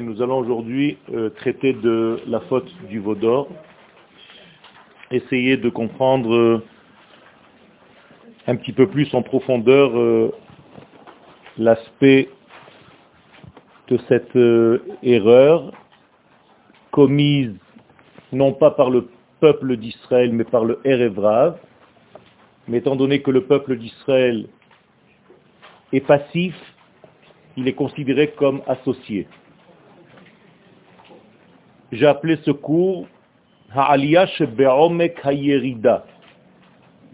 nous allons aujourd'hui euh, traiter de la faute du Vaudor, essayer de comprendre euh, un petit peu plus en profondeur l'aspect de cette erreur commise non pas par le peuple d'Israël mais par le Erevrav, mais étant donné que le peuple d'Israël est passif, il est considéré comme associé. J'ai appelé ce cours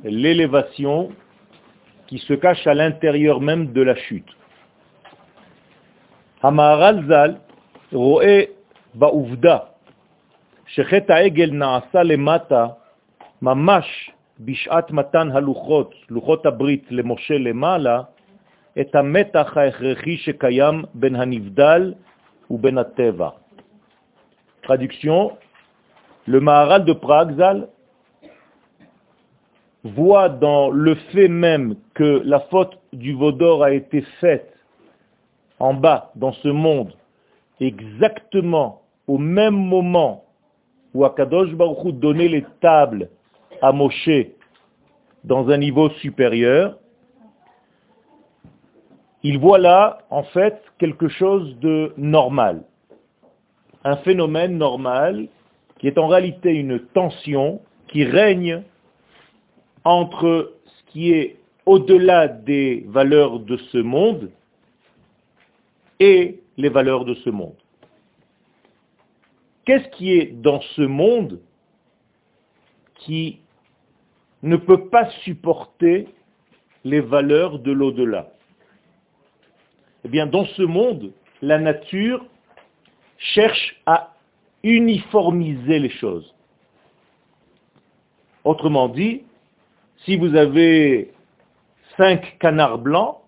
l'élévation qui se cache à l'intérieur même de la chute. Hamaral Zal roe ba'uvda שחטא העגל נעשה למטה ממש בשעת מתן הלוחות, לוחות הברית למשה למעלה, את המתח ההכרחי שקיים בין הנבדל ובין הטבע. Traduction, le Maharal de Prague, Zal, voit dans le fait même que la faute du Vaudor a été faite en bas, dans ce monde, exactement au même moment où Akadosh Baruch donnait les tables à Moshe dans un niveau supérieur, il voit là, en fait, quelque chose de normal. Un phénomène normal qui est en réalité une tension qui règne entre ce qui est au-delà des valeurs de ce monde et les valeurs de ce monde. Qu'est-ce qui est dans ce monde qui ne peut pas supporter les valeurs de l'au-delà? Eh dans ce monde, la nature cherche à uniformiser les choses. Autrement dit, si vous avez cinq canards blancs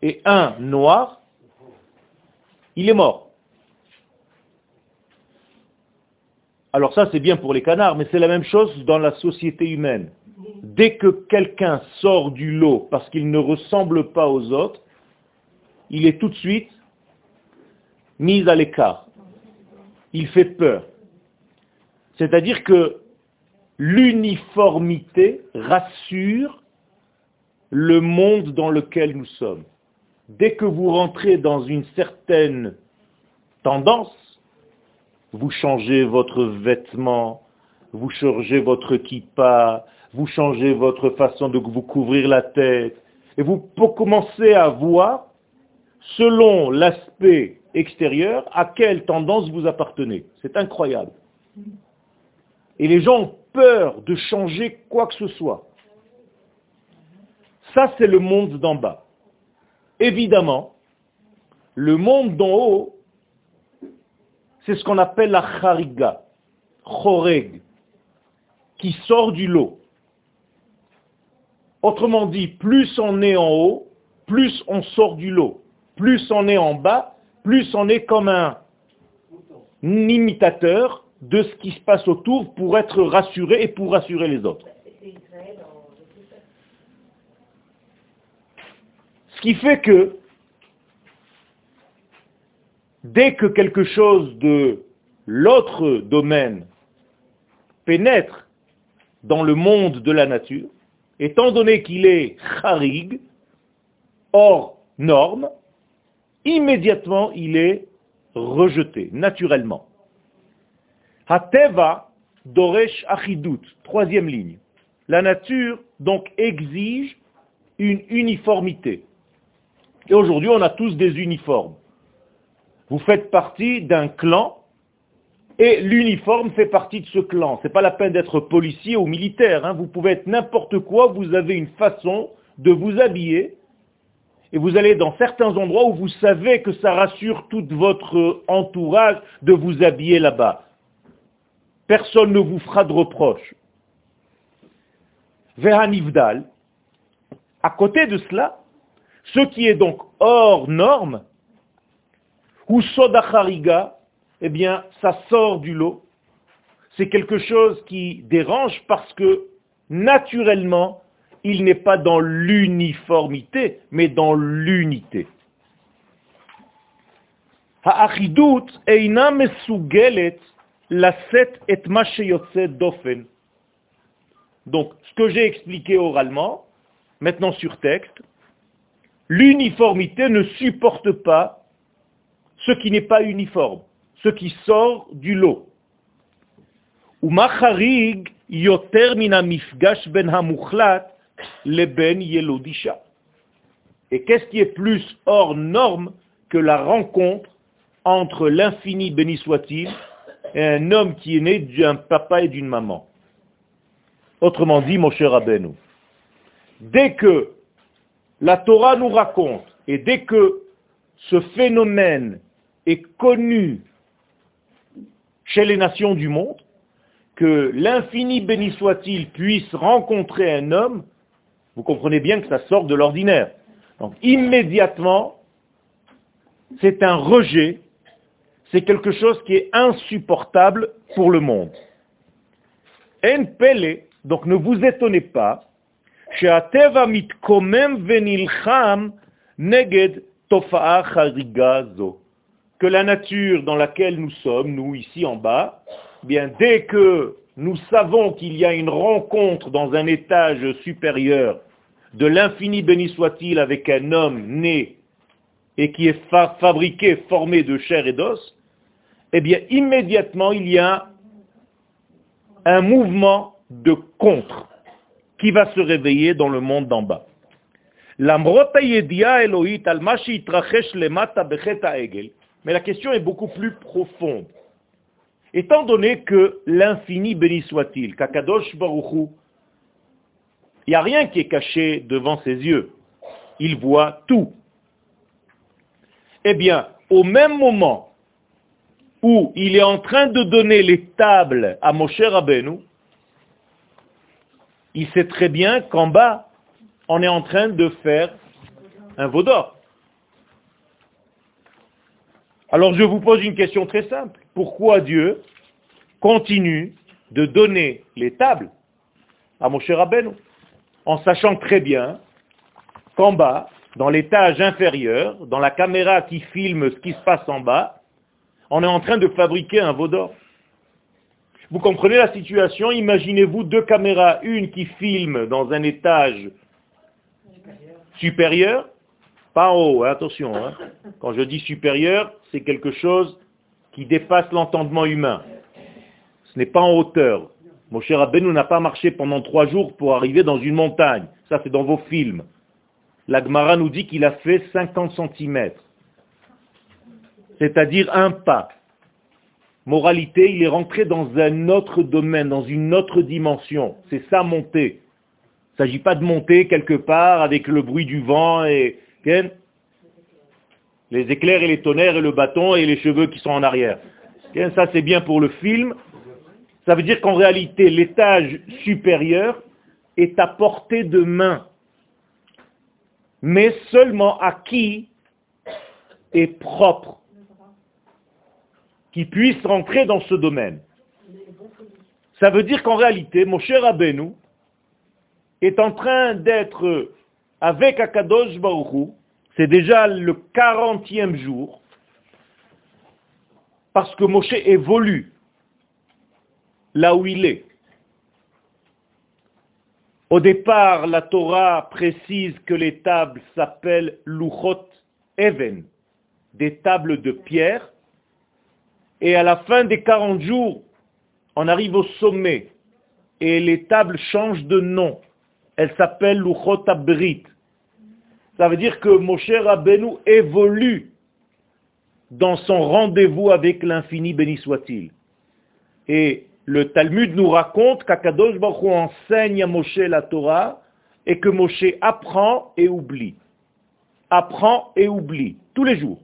et un noir, il est mort. Alors ça, c'est bien pour les canards, mais c'est la même chose dans la société humaine. Dès que quelqu'un sort du lot parce qu'il ne ressemble pas aux autres, il est tout de suite mis à l'écart. Il fait peur. C'est-à-dire que l'uniformité rassure le monde dans lequel nous sommes. Dès que vous rentrez dans une certaine tendance, vous changez votre vêtement, vous changez votre kippa, vous changez votre façon de vous couvrir la tête, et vous commencez à voir, selon l'aspect extérieur, à quelle tendance vous appartenez. C'est incroyable. Et les gens ont peur de changer quoi que ce soit. Ça, c'est le monde d'en bas. Évidemment, le monde d'en haut c'est ce qu'on appelle la chariga, choreg, qui sort du lot. Autrement dit, plus on est en haut, plus on sort du lot. Plus on est en bas, plus on est comme un imitateur de ce qui se passe autour pour être rassuré et pour rassurer les autres. Ce qui fait que dès que quelque chose de l'autre domaine pénètre dans le monde de la nature, étant donné qu'il est charig, hors norme, immédiatement il est rejeté, naturellement. Hateva doresh achidut, troisième ligne. La nature, donc, exige une uniformité. Et aujourd'hui, on a tous des uniformes. Vous faites partie d'un clan et l'uniforme fait partie de ce clan. Ce n'est pas la peine d'être policier ou militaire. Hein. Vous pouvez être n'importe quoi, vous avez une façon de vous habiller et vous allez dans certains endroits où vous savez que ça rassure tout votre entourage de vous habiller là-bas. Personne ne vous fera de reproche. Vehanivdal, à côté de cela, ce qui est donc hors norme, ou sodachariga, eh bien, ça sort du lot. C'est quelque chose qui dérange parce que, naturellement, il n'est pas dans l'uniformité, mais dans l'unité. Donc, ce que j'ai expliqué oralement, maintenant sur texte, l'uniformité ne supporte pas ce qui n'est pas uniforme, ce qui sort du lot. Ben Et qu'est-ce qui est plus hors norme que la rencontre entre l'infini béni soit-il et un homme qui est né d'un papa et d'une maman? Autrement dit, mon cher Abenu, dès que la Torah nous raconte et dès que ce phénomène est connu chez les nations du monde, que l'infini béni soit-il puisse rencontrer un homme, vous comprenez bien que ça sort de l'ordinaire. Donc immédiatement, c'est un rejet c'est quelque chose qui est insupportable pour le monde. En pele, donc ne vous étonnez pas, que la nature dans laquelle nous sommes, nous ici en bas, eh bien dès que nous savons qu'il y a une rencontre dans un étage supérieur de l'infini béni soit-il avec un homme né et qui est fabriqué, formé de chair et d'os, eh bien immédiatement il y a un mouvement de contre qui va se réveiller dans le monde d'en bas. Mais la question est beaucoup plus profonde. Étant donné que l'infini béni soit-il, Kakadosh Baruchu, il n'y a rien qui est caché devant ses yeux. Il voit tout. Eh bien, au même moment où il est en train de donner les tables à Moshe Rabbeinu, il sait très bien qu'en bas, on est en train de faire un veau d'or. Alors je vous pose une question très simple. Pourquoi Dieu continue de donner les tables à Moshe Rabbeinu en sachant très bien qu'en bas, dans l'étage inférieur, dans la caméra qui filme ce qui se passe en bas, on est en train de fabriquer un veau d'or. Vous comprenez la situation? Imaginez-vous deux caméras, une qui filme dans un étage supérieur, pas en haut, hein, attention. Hein. Quand je dis supérieur, c'est quelque chose qui dépasse l'entendement humain. Ce n'est pas en hauteur. Mon cher Abenou n'a pas marché pendant trois jours pour arriver dans une montagne. Ça, c'est dans vos films. L'Agmara nous dit qu'il a fait 50 cm c'est-à-dire un pas. Moralité, il est rentré dans un autre domaine, dans une autre dimension. C'est ça monter. Il ne s'agit pas de monter quelque part avec le bruit du vent et les éclairs et les tonnerres et le bâton et les cheveux qui sont en arrière. Ça c'est bien pour le film. Ça veut dire qu'en réalité, l'étage supérieur est à portée de main. Mais seulement à qui est propre qui puisse rentrer dans ce domaine. Ça veut dire qu'en réalité, mon cher Abenu est en train d'être avec Akadosh Baruch c'est déjà le 40e jour, parce que Moshe évolue là où il est. Au départ, la Torah précise que les tables s'appellent Luchot Even, des tables de pierre, et à la fin des 40 jours, on arrive au sommet. Et les tables changent de nom. Elles s'appellent Luchot Abrit. Ça veut dire que Moshe Rabbeinu évolue dans son rendez-vous avec l'infini, béni soit-il. Et le Talmud nous raconte qu'Akadosh Baruch enseigne à Moshe la Torah et que Moshe apprend et oublie. Apprend et oublie, tous les jours.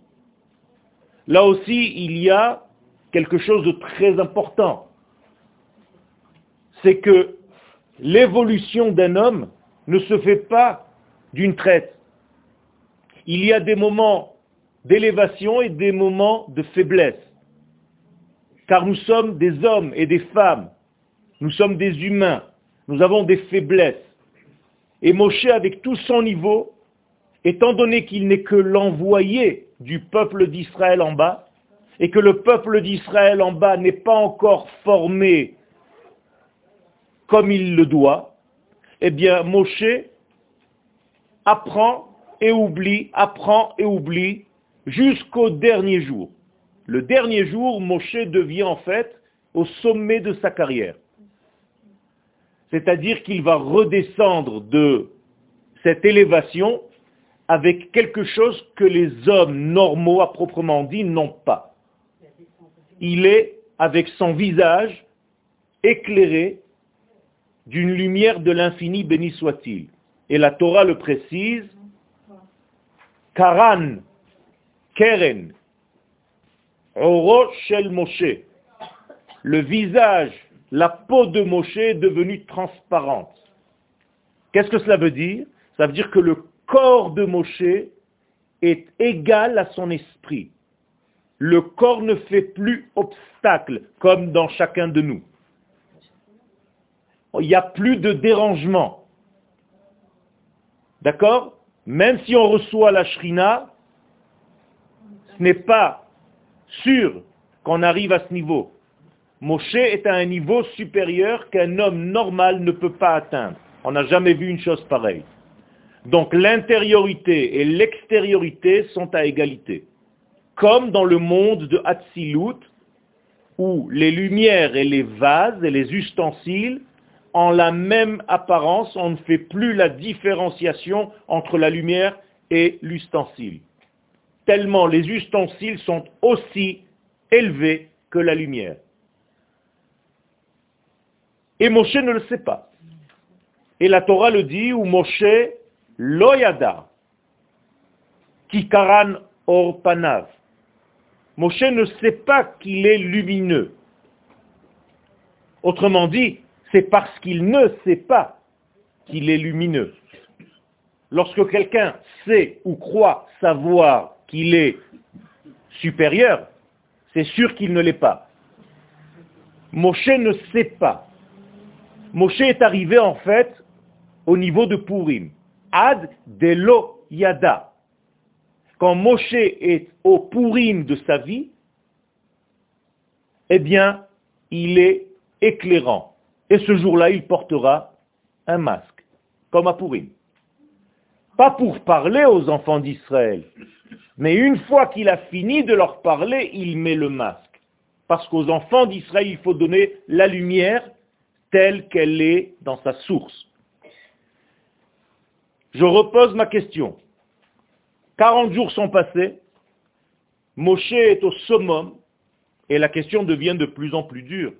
Là aussi, il y a quelque chose de très important. C'est que l'évolution d'un homme ne se fait pas d'une traite. Il y a des moments d'élévation et des moments de faiblesse. Car nous sommes des hommes et des femmes. Nous sommes des humains. Nous avons des faiblesses. Et Moshe, avec tout son niveau, étant donné qu'il n'est que l'envoyé du peuple d'Israël en bas, et que le peuple d'Israël en bas n'est pas encore formé comme il le doit, eh bien Moshe apprend et oublie, apprend et oublie jusqu'au dernier jour. Le dernier jour, Moshe devient en fait au sommet de sa carrière. C'est-à-dire qu'il va redescendre de cette élévation avec quelque chose que les hommes normaux à proprement dit n'ont pas. Il est avec son visage éclairé d'une lumière de l'infini, béni soit-il. Et la Torah le précise, Karan, Keren, Oro Shel Moshe. Le visage, la peau de Moshe est devenue transparente. Qu'est-ce que cela veut dire? Ça veut dire que le corps de Moshe est égal à son esprit. Le corps ne fait plus obstacle, comme dans chacun de nous. Il n'y a plus de dérangement. D'accord? Même si on reçoit la shrina, ce n'est pas sûr qu'on arrive à ce niveau. Moshe est à un niveau supérieur qu'un homme normal ne peut pas atteindre. On n'a jamais vu une chose pareille. Donc l'intériorité et l'extériorité sont à égalité. Comme dans le monde de Hatzilut, où les lumières et les vases et les ustensiles ont la même apparence, on ne fait plus la différenciation entre la lumière et l'ustensile. Tellement les ustensiles sont aussi élevés que la lumière. Et Moshe ne le sait pas. Et la Torah le dit, où Moshe loyada, kikaran or panav. Moshe ne sait pas qu'il est lumineux. Autrement dit, c'est parce qu'il ne sait pas qu'il est lumineux. Lorsque quelqu'un sait ou croit savoir qu'il est supérieur, c'est sûr qu'il ne l'est pas. Moshe ne sait pas. Moshe est arrivé en fait au niveau de Purim. Ad lo yada. Quand Moshe est au Purim de sa vie, eh bien, il est éclairant. Et ce jour-là, il portera un masque, comme à Purim. Pas pour parler aux enfants d'Israël, mais une fois qu'il a fini de leur parler, il met le masque. Parce qu'aux enfants d'Israël, il faut donner la lumière telle qu'elle est dans sa source. Je repose ma question. 40 jours sont passés, Moshe est au summum, et la question devient de plus en plus dure.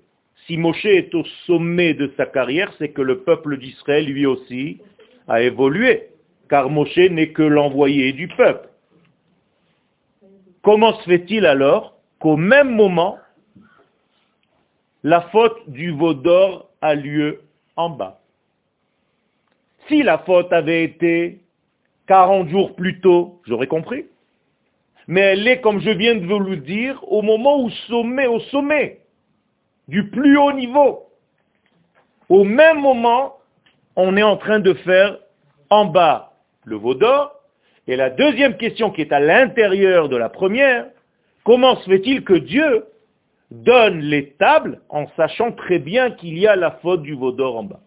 Si Moshe est au sommet de sa carrière, c'est que le peuple d'Israël, lui aussi, a évolué, car Moshe n'est que l'envoyé du peuple. Comment se fait-il alors qu'au même moment, la faute du veau d'or a lieu en bas? Si la faute avait été 40 jours plus tôt, j'aurais compris. Mais elle est, comme je viens de vous le dire, au moment où sommet, au sommet du plus haut niveau. Au même moment, on est en train de faire en bas le veau d'or. Et la deuxième question qui est à l'intérieur de la première, comment se fait-il que Dieu donne les tables en sachant très bien qu'il y a la faute du veau d'or en bas?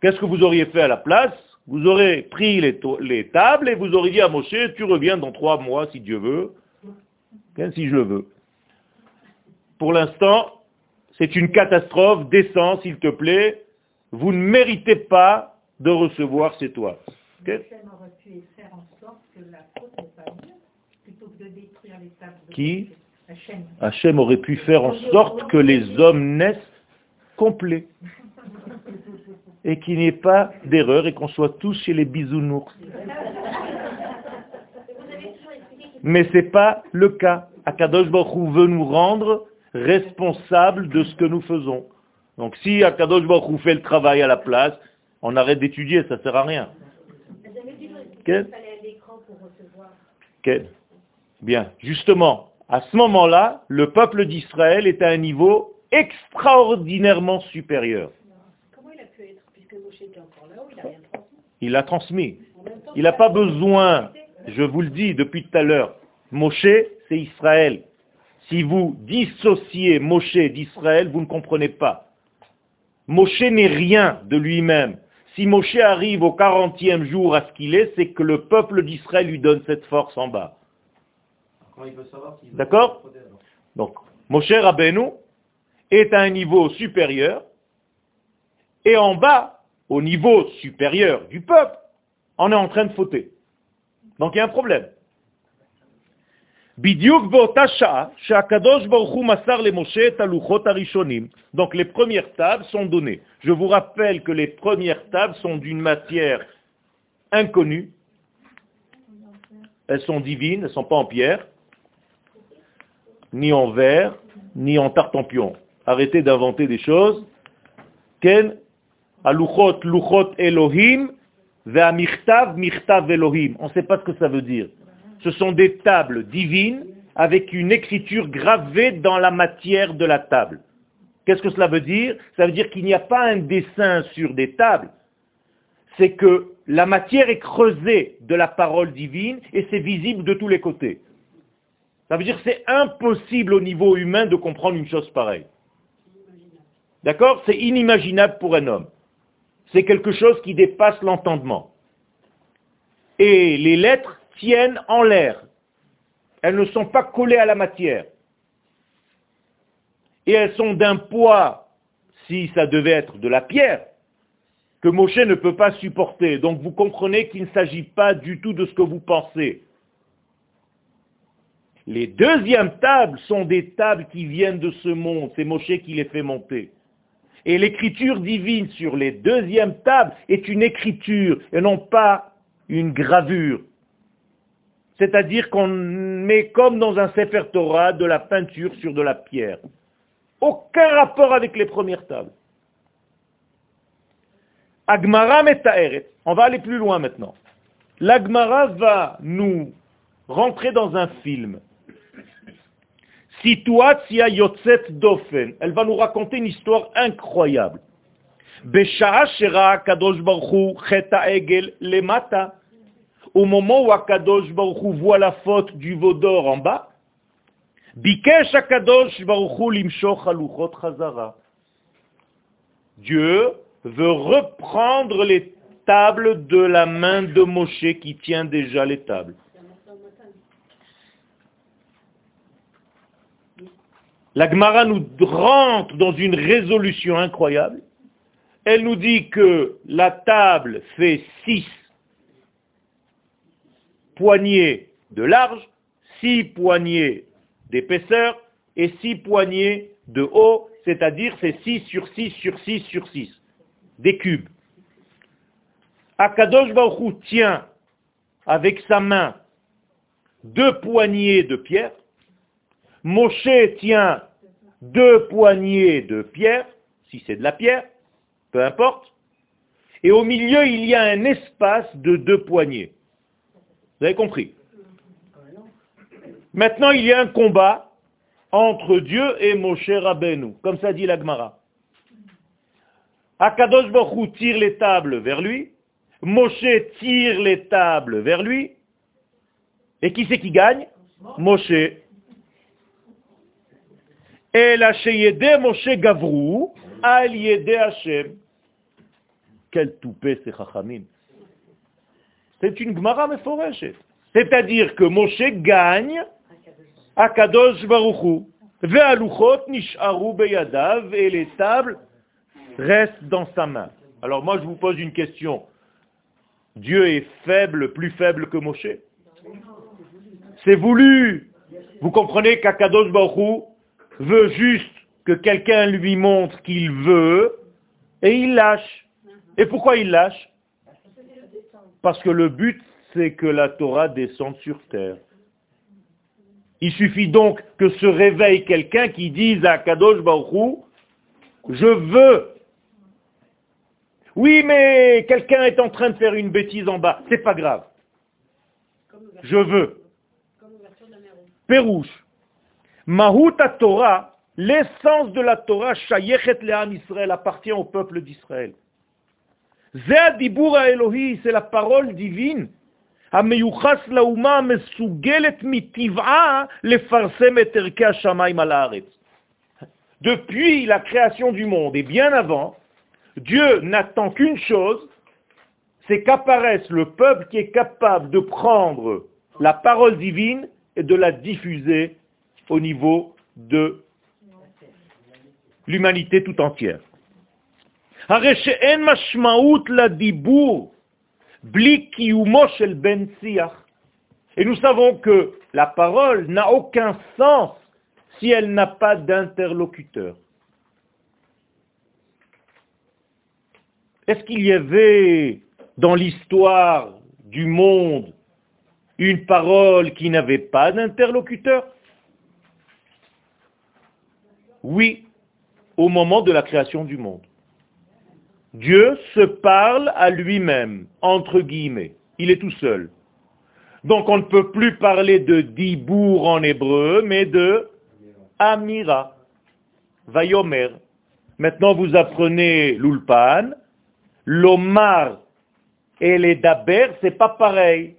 Qu'est-ce que vous auriez fait à la place? Vous aurez pris les, les, tables et vous auriez dit à Moshe, tu reviens dans trois mois si Dieu veut, si je le veux? Pour l'instant, c'est une catastrophe. Descends, s'il te plaît. Vous ne méritez pas de recevoir ces toits. Qui? Hachem aurait pu faire en sorte que les hommes naissent complets et qu'il n'y ait pas d'erreur et qu'on soit tous chez les bisounours. Mais ce n'est pas le cas. Akadosh Baruch veut nous rendre responsable de ce que nous faisons. Donc si Akadosh Baruch fait le travail à la place, on arrête d'étudier, ça ne sert à rien. Bien. Justement, à ce moment-là, le peuple d'Israël est à un niveau extraordinairement supérieur. Comment il a pu être, puisque Moshe Il l'a transmis? Il n'a pas besoin, je vous le dis depuis tout à l'heure, Moshe, c'est Israël. Si vous dissociez Moshe d'Israël, vous ne comprenez pas. Moshe n'est rien de lui-même. Si Moshe arrive au 40e jour à ce qu'il est, c'est que le peuple d'Israël lui donne cette force en bas. D'accord Donc, Moshe Rabbeinu est à un niveau supérieur, et en bas, au niveau supérieur du peuple, on est en train de fauter. Donc il y a un problème. Donc les premières tables sont données. Je vous rappelle que les premières tables sont d'une matière inconnue. Elles sont divines, elles ne sont pas en pierre, ni en verre, ni en tartempion. Arrêtez d'inventer des choses. Ken, Elohim, Elohim. On ne sait pas ce que ça veut dire. Ce sont des tables divines avec une écriture gravée dans la matière de la table. Qu'est-ce que cela veut dire? Ça veut dire qu'il n'y a pas un dessin sur des tables. C'est que la matière est creusée de la parole divine et c'est visible de tous les côtés. Ça veut dire que c'est impossible au niveau humain de comprendre une chose pareille. D'accord? C'est inimaginable pour un homme. C'est quelque chose qui dépasse l'entendement. Et les lettres tiennent en l'air. Elles ne sont pas collées à la matière. Et elles sont d'un poids, si ça devait être de la pierre, que Moshe ne peut pas supporter. Donc vous comprenez qu'il ne s'agit pas du tout de ce que vous pensez. Les deuxièmes tables sont des tables qui viennent de ce monde. C'est Moshe qui les fait monter. Et l'écriture divine sur les deuxièmes tables est une écriture et non pas une gravure. C'est-à-dire qu'on met comme dans un Sefer Torah de la peinture sur de la pierre. Aucun rapport avec les premières tables. Agmara Metaeret. On va aller plus loin maintenant. L'Agmara va nous rentrer dans un film. Situatia Yotzet Dofen. Elle va nous raconter une histoire incroyable. Shera Kadosh Baruch Cheta Egel au moment où Akadosh Baruch voit la faute du veau d'or en bas, chazara. Dieu veut reprendre les tables de la main de Moshe qui tient déjà les tables. La Gemara nous rentre dans une résolution incroyable. Elle nous dit que la table fait six poignées de large, six poignées d'épaisseur et six poignées de haut, c'est-à-dire c'est 6 sur 6 sur 6 sur 6, des cubes. Akadosh Baruch tient avec sa main deux poignées de pierre, Moshe tient deux poignées de pierre, si c'est de la pierre, peu importe, et au milieu il y a un espace de deux poignées. Vous avez compris Maintenant, il y a un combat entre Dieu et Moshe Rabbeinu, comme ça dit l'Agmara. Akadosh Baruch tire les tables vers lui, Moshe tire les tables vers lui, et qui c'est qui gagne? Moshe. Et la Moshe Gavrou, al Hashem. Quel toupet c'est Chachamim. C'est une Gemara Meforeshet. C'est-à-dire que Moshe gagne à Kadosh. Ve'aluchot nish'aru beyadav et les tables restent dans sa main. Alors moi je vous pose une question. Dieu est faible, plus faible que Moshe? C'est voulu. Vous comprenez qu'Akadosh Baruch veut juste que quelqu'un lui montre qu'il veut et il lâche. Et pourquoi il lâche? Parce que le but, c'est que la Torah descende sur terre. Il suffit donc que se réveille quelqu'un qui dise à Kadosh Baruch je veux. Oui, mais quelqu'un est en train de faire une bêtise en bas. C'est pas grave. Je veux. Pérouche. Mahut Torah, l'essence de la Torah, Shayechet Le'am Israël, appartient au peuple d'Israël. C'est la parole divine. Depuis la création du monde et bien avant, Dieu n'attend qu'une chose, c'est qu'apparaisse le peuple qui est capable de prendre la parole divine et de la diffuser au niveau de l'humanité tout entière. Et nous savons que la parole n'a aucun sens si elle n'a pas d'interlocuteur. Est-ce qu'il y avait dans l'histoire du monde une parole qui n'avait pas d'interlocuteur? Oui, au moment de la création du monde. Dieu se parle à lui-même, entre guillemets. Il est tout seul. Donc on ne peut plus parler de dibour en hébreu, mais de amira, vayomer. Maintenant vous apprenez l'ulpan, l'omar et les daber, c'est pas pareil.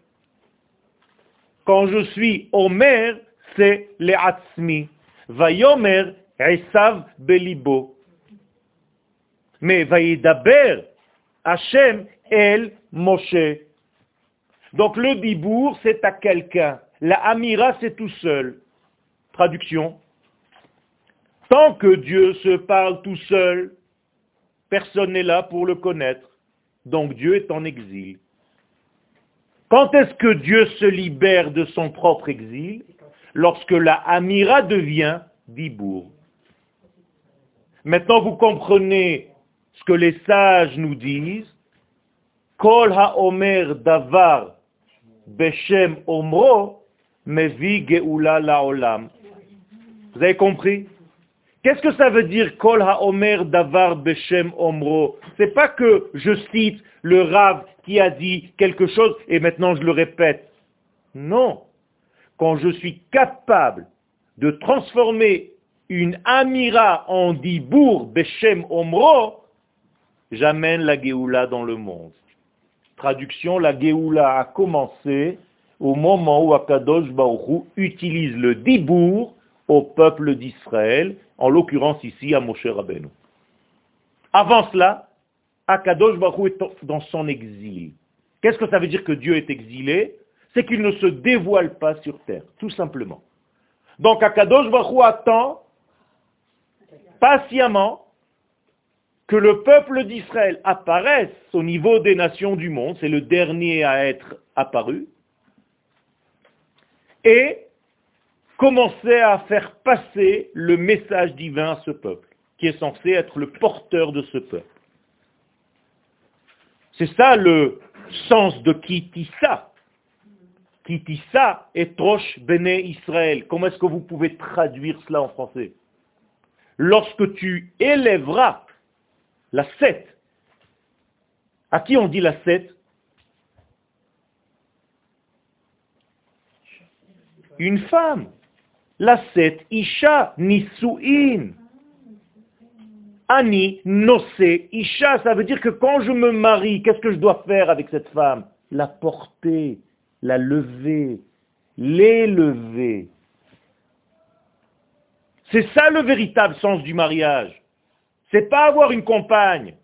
Quand je suis omer, c'est les atzmi. Vayomer, esav belibo. Mais Vaïdaber, Hachem, El, Moshe. Donc le dibour, c'est à quelqu'un. La amira, c'est tout seul. Traduction. Tant que Dieu se parle tout seul, personne n'est là pour le connaître. Donc Dieu est en exil. Quand est-ce que Dieu se libère de son propre exil? Lorsque la amira devient dibour. Maintenant vous comprenez ce que les sages nous disent, Kol ha-omer davar beshem omro mevi geula laolam. Vous avez compris? Qu'est-ce que ça veut dire Kol ha-omer davar beshem omro? C'est pas que je cite le Rav qui a dit quelque chose et maintenant je le répète. Non. Quand je suis capable de transformer une amira en dibour beshem omro, j'amène la Géoula dans le monde. Traduction, la Géoula a commencé au moment où Akadosh Baruch utilise le dibour au peuple d'Israël, en l'occurrence ici à Moshe Rabbeinu. Avant cela, Akadosh Baruch est dans son exil. Qu'est-ce que ça veut dire que Dieu est exilé? C'est qu'il ne se dévoile pas sur terre, tout simplement. Donc Akadosh Baruch attend patiemment que le peuple d'Israël apparaisse au niveau des nations du monde, c'est le dernier à être apparu, et commencer à faire passer le message divin à ce peuple, qui est censé être le porteur de ce peuple. C'est ça le sens de Kitissa. Kitissa est Troche Béné Israël. Comment est-ce que vous pouvez traduire cela en français? Lorsque tu élèveras la 7. À qui on dit la 7 Une femme. La 7, Isha, Nisuin. Ani, Nosé, Isha, ça veut dire que quand je me marie, qu'est-ce que je dois faire avec cette femme? La porter, la lever, l'élever. C'est ça le véritable sens du mariage. C'est pas avoir une compagne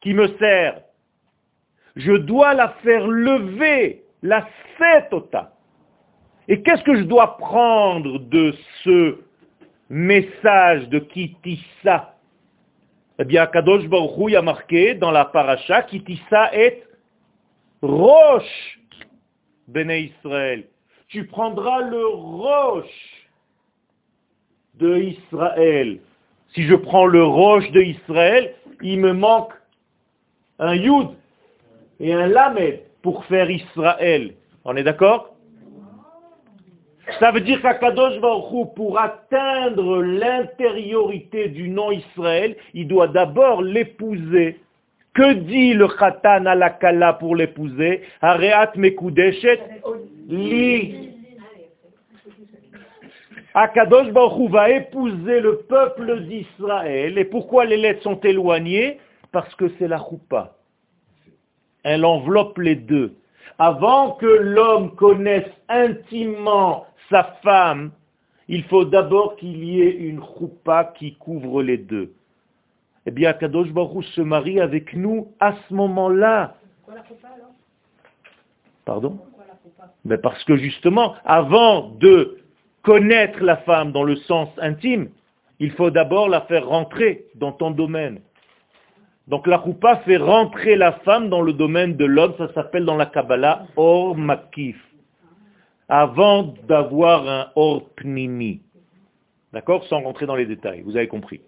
qui me sert. Je dois la faire lever, la tas. Et qu'est-ce que je dois prendre de ce message de Kitissa? Eh bien, Kadosh Baruch a marqué dans la paracha, Kitissa est roche, Béné Israël. Tu prendras le roche de Israël. Si je prends le roche de Israël, il me manque un Yud et un Lamed pour faire Israël. On est d'accord? Ça veut dire qu'Akadosh Baruch pour atteindre l'intériorité du nom Israël, il doit d'abord l'épouser. Que dit le Khatan à la Kala pour l'épouser? Areat Mekudeshet Akadosh Baruch va épouser le peuple d'Israël. Et pourquoi les lettres sont éloignées? Parce que c'est la choupa. Elle enveloppe les deux. Avant que l'homme connaisse intimement sa femme, il faut d'abord qu'il y ait une choupa qui couvre les deux. Eh bien, Kadosh Baruch se marie avec nous à ce moment-là. Pardon? Mais Parce que justement, avant de connaître la femme dans le sens intime, il faut d'abord la faire rentrer dans ton domaine. Donc la roupa fait rentrer la femme dans le domaine de l'homme, ça s'appelle dans la Kabbalah Or Makif, avant d'avoir un Or Pnimi. D'accord? Sans rentrer dans les détails, vous avez compris.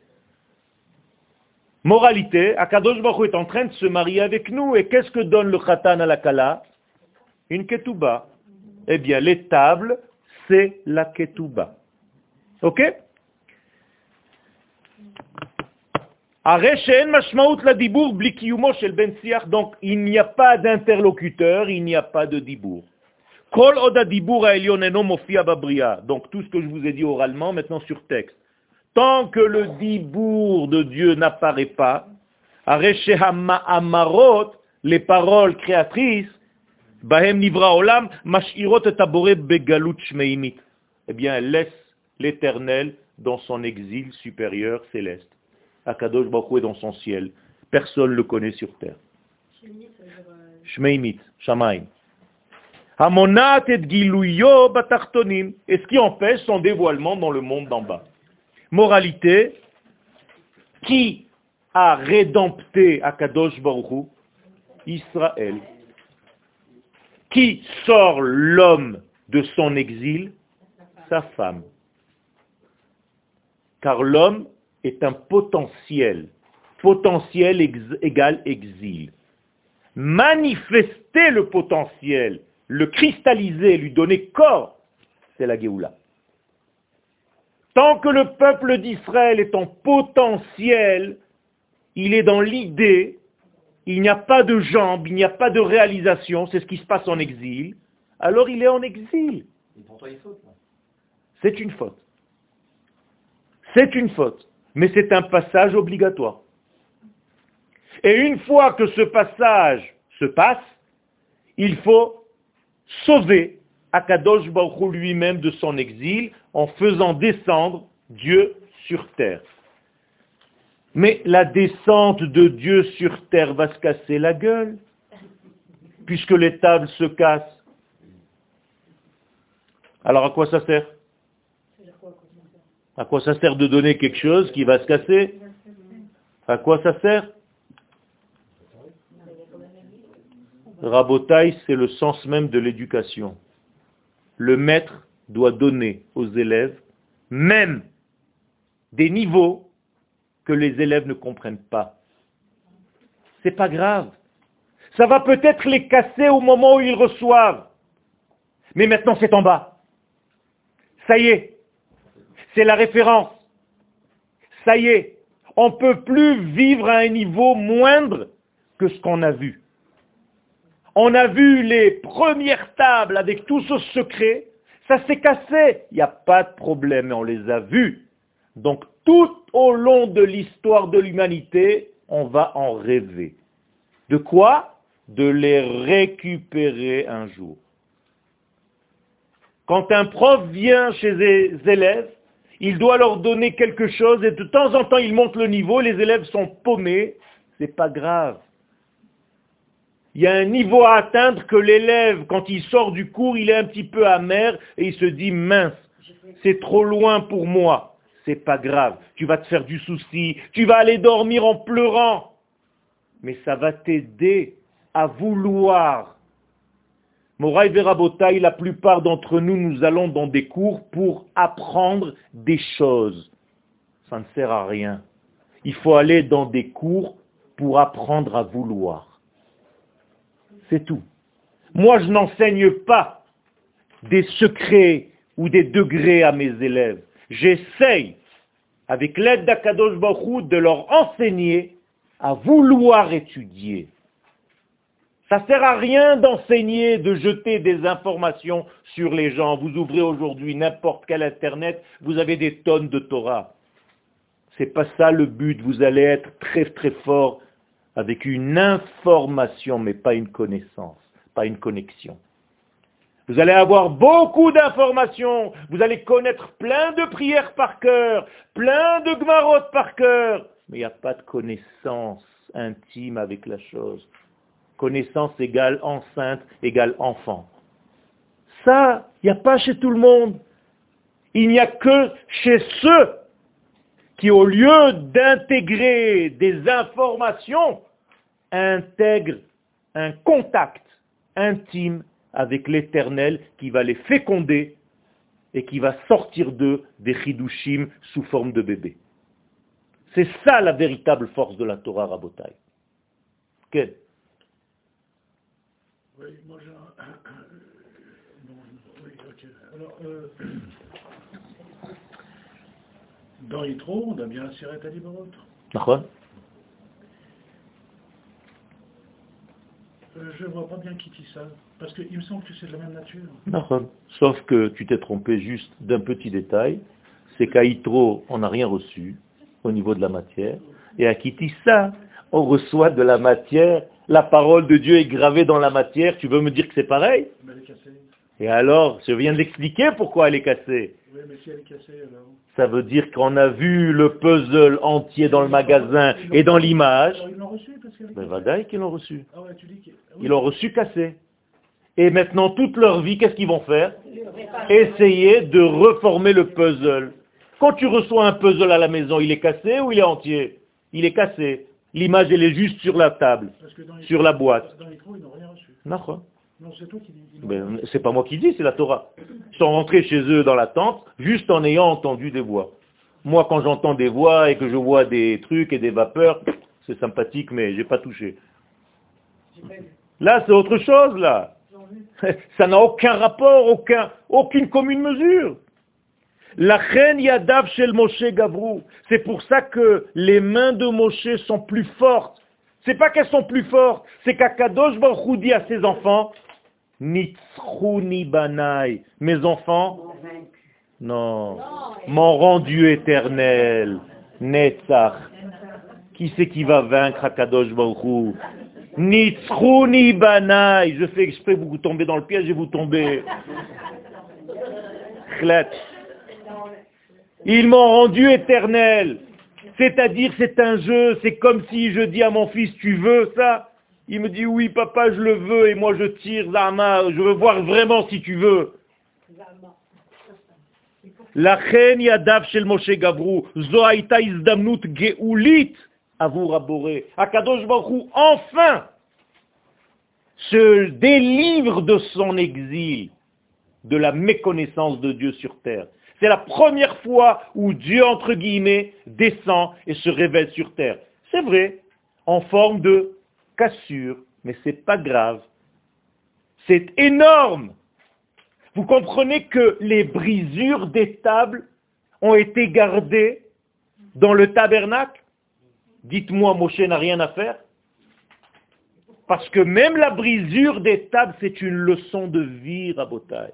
Moralité, Akadosh Baruch est en train de se marier avec nous, et qu'est-ce que donne le Khatan à la Kala? Une Ketouba. Eh bien, les tables, c'est la Ketouba. Ok? Donc il n'y a pas d'interlocuteur, il n'y a pas de dibour. Donc tout ce que je vous ai dit oralement, maintenant sur texte. Tant que le dibour de Dieu n'apparaît pas, les paroles créatrices, Bahem Nivra Olam, Eh bien, elle laisse l'éternel dans son exil supérieur céleste. Akadosh Baruch est dans son ciel. Personne ne le connaît sur terre. Shmeimit, Shamaim. Hamonat et Giluyo Batartonim. Et ce qui empêche son dévoilement dans le monde d'en bas. Moralité, qui a rédempté Akadosh Baruch Israël. Qui sort l'homme de son exil? Sa femme. Car l'homme est un potentiel. Potentiel égale exil. Manifester le potentiel, le cristalliser, lui donner corps, c'est la Géoula. Tant que le peuple d'Israël est en potentiel, il est dans l'idée, il n'y a pas de jambes, il n'y a pas de réalisation, c'est ce qui se passe en exil, alors il est en exil. C'est une faute. C'est une faute mais c'est un passage obligatoire. Et une fois que ce passage se passe, il faut sauver Akadosh Baruch lui-même de son exil en faisant descendre Dieu sur terre. Mais la descente de Dieu sur terre va se casser la gueule, puisque les tables se cassent. Alors à quoi ça sert? À quoi ça sert de donner quelque chose qui va se casser? À quoi ça sert? Rabotaï, c'est le sens même de l'éducation. Le maître doit donner aux élèves même des niveaux que les élèves ne comprennent pas. C'est pas grave. Ça va peut-être les casser au moment où ils reçoivent. Mais maintenant c'est en bas. Ça y est, c'est la référence. Ça y est, on ne peut plus vivre à un niveau moindre que ce qu'on a vu. On a vu les premières tables avec tout ce secret, ça s'est cassé, il n'y a pas de problème, on les a vus. Donc tout au long de l'histoire de l'humanité, on va en rêver. De quoi? De les récupérer un jour. Quand un prof vient chez les élèves, il doit leur donner quelque chose et de temps en temps il monte le niveau, les élèves sont paumés, c'est pas grave. Il y a un niveau à atteindre que l'élève, quand il sort du cours, il est un petit peu amer et il se dit mince, c'est trop loin pour moi. C'est pas grave. Tu vas te faire du souci, tu vas aller dormir en pleurant. Mais ça va t'aider à vouloir Moraï Verabotaï, la plupart d'entre nous, nous allons dans des cours pour apprendre des choses. Ça ne sert à rien. Il faut aller dans des cours pour apprendre à vouloir. C'est tout. Moi, je n'enseigne pas des secrets ou des degrés à mes élèves. J'essaye, avec l'aide d'Akadosh Baruch de leur enseigner à vouloir étudier. Ça ne sert à rien d'enseigner, de jeter des informations sur les gens. Vous ouvrez aujourd'hui n'importe quel Internet, vous avez des tonnes de Torah. C'est pas ça le but. Vous allez être très très fort avec une information, mais pas une connaissance, pas une connexion. Vous allez avoir beaucoup d'informations, vous allez connaître plein de prières par cœur, plein de gmarot par cœur, mais il n'y a pas de connaissance intime avec la chose. Connaissance égale enceinte égale enfant. Ça, il n'y a pas chez tout le monde. Il n'y a que chez ceux qui, au lieu d'intégrer des informations, intègrent un contact intime avec l'éternel qui va les féconder et qui va sortir d'eux des chidushim sous forme de bébé. C'est ça la véritable force de la Torah Rabotai. Quel Oui, moi j'ai oui, ok. Alors, euh, dans Yitro, on a bien la sirette à. D'accord je ne vois pas bien qui dit ça, parce qu'il me semble que c'est de la même nature. Non, sauf que tu t'es trompé juste d'un petit détail, c'est qu'à Yitro, on n'a rien reçu au niveau de la matière, et à Kitissa, on reçoit de la matière, la parole de Dieu est gravée dans la matière, tu veux me dire que c'est pareil? Mais elle est cassée. Et alors, je viens de l'expliquer pourquoi elle est cassée. Oui, mais si elle est cassée, alors... Ça veut dire qu'on a vu le puzzle entier dans le magasin et dans l'image. Ils l'ont reçu Mais Vadaï qu'ils l'ont reçu. Ah ouais, tu dis qu'ils... Ils l'ont reçu cassé. Et maintenant, toute leur vie, qu'est-ce qu'ils vont faire Essayer de reformer le puzzle. Quand tu reçois un puzzle à la maison, il est cassé ou il est entier Il est cassé. L'image, elle est juste sur la table, les- sur la boîte. Dans les trous, ils n'ont rien reçu. D'accord. Non, c'est toi qui dis. Ben, c'est pas moi qui dis, c'est la Torah. Ils sont rentrés chez eux dans la tente, juste en ayant entendu des voix. Moi, quand j'entends des voix et que je vois des trucs et des vapeurs, c'est sympathique, mais j'ai pas touché. Là, c'est autre chose, là. Ça n'a aucun rapport, aucun, aucune commune mesure. La reine Yadav chez le Moshe Gavrou. C'est pour ça que les mains de Moshe sont plus fortes. C'est pas qu'elles sont plus fortes, c'est qu'Akadosh Baruch dit à ses enfants, Nitzchuni banai, mes enfants, non, mon rendu éternel, Netzach. Qui c'est qui va vaincre Akadosh Baruch Hu? Nitzchuni banai, je fais exprès vous tomber dans le piège et vous tombez. Ils m'ont rendu éternel. C'est-à-dire, c'est un jeu, c'est comme si je dis à mon fils, tu veux ça? Il me dit, oui, papa, je le veux, et moi je tire, Zama, je veux voir vraiment si tu veux. La chen yadav shel Moshe Gavrou, zo haïta izdamnut geulit avur aboré. Akadosh Baruch enfin, se délivre de son exil, de la méconnaissance de Dieu sur terre. C'est la première fois où Dieu, entre guillemets, descend et se révèle sur terre. C'est vrai, en forme de cassure, mais c'est pas grave. C'est énorme. Vous comprenez que les brisures des tables ont été gardées dans le tabernacle? Dites-moi, Moshe n'a rien à faire Parce que même la brisure des tables, c'est une leçon de vie, Rabotai.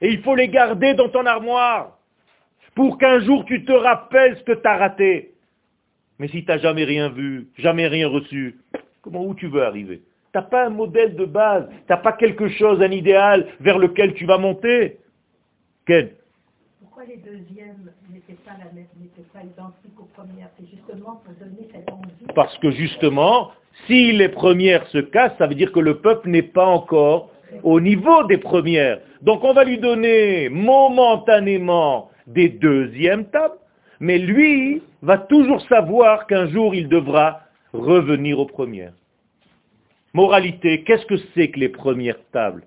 Et il faut les garder dans ton armoire pour qu'un jour tu te rappelles ce que tu as raté. Mais si tu n'as jamais rien vu, jamais rien reçu, comment où tu veux arriver? Tu n'as pas un modèle de base, tu n'as pas quelque chose, un idéal vers lequel tu vas monter? Ken Pourquoi les deuxièmes n'étaient pas, identiques aux premières? C'est justement pour. Parce que justement, si les premières se cassent, ça veut dire que le peuple n'est pas encore au niveau des premières. Donc on va lui donner momentanément des deuxièmes tables, mais lui va toujours savoir qu'un jour il devra revenir aux premières. Moralité, qu'est-ce que c'est que les premières tables?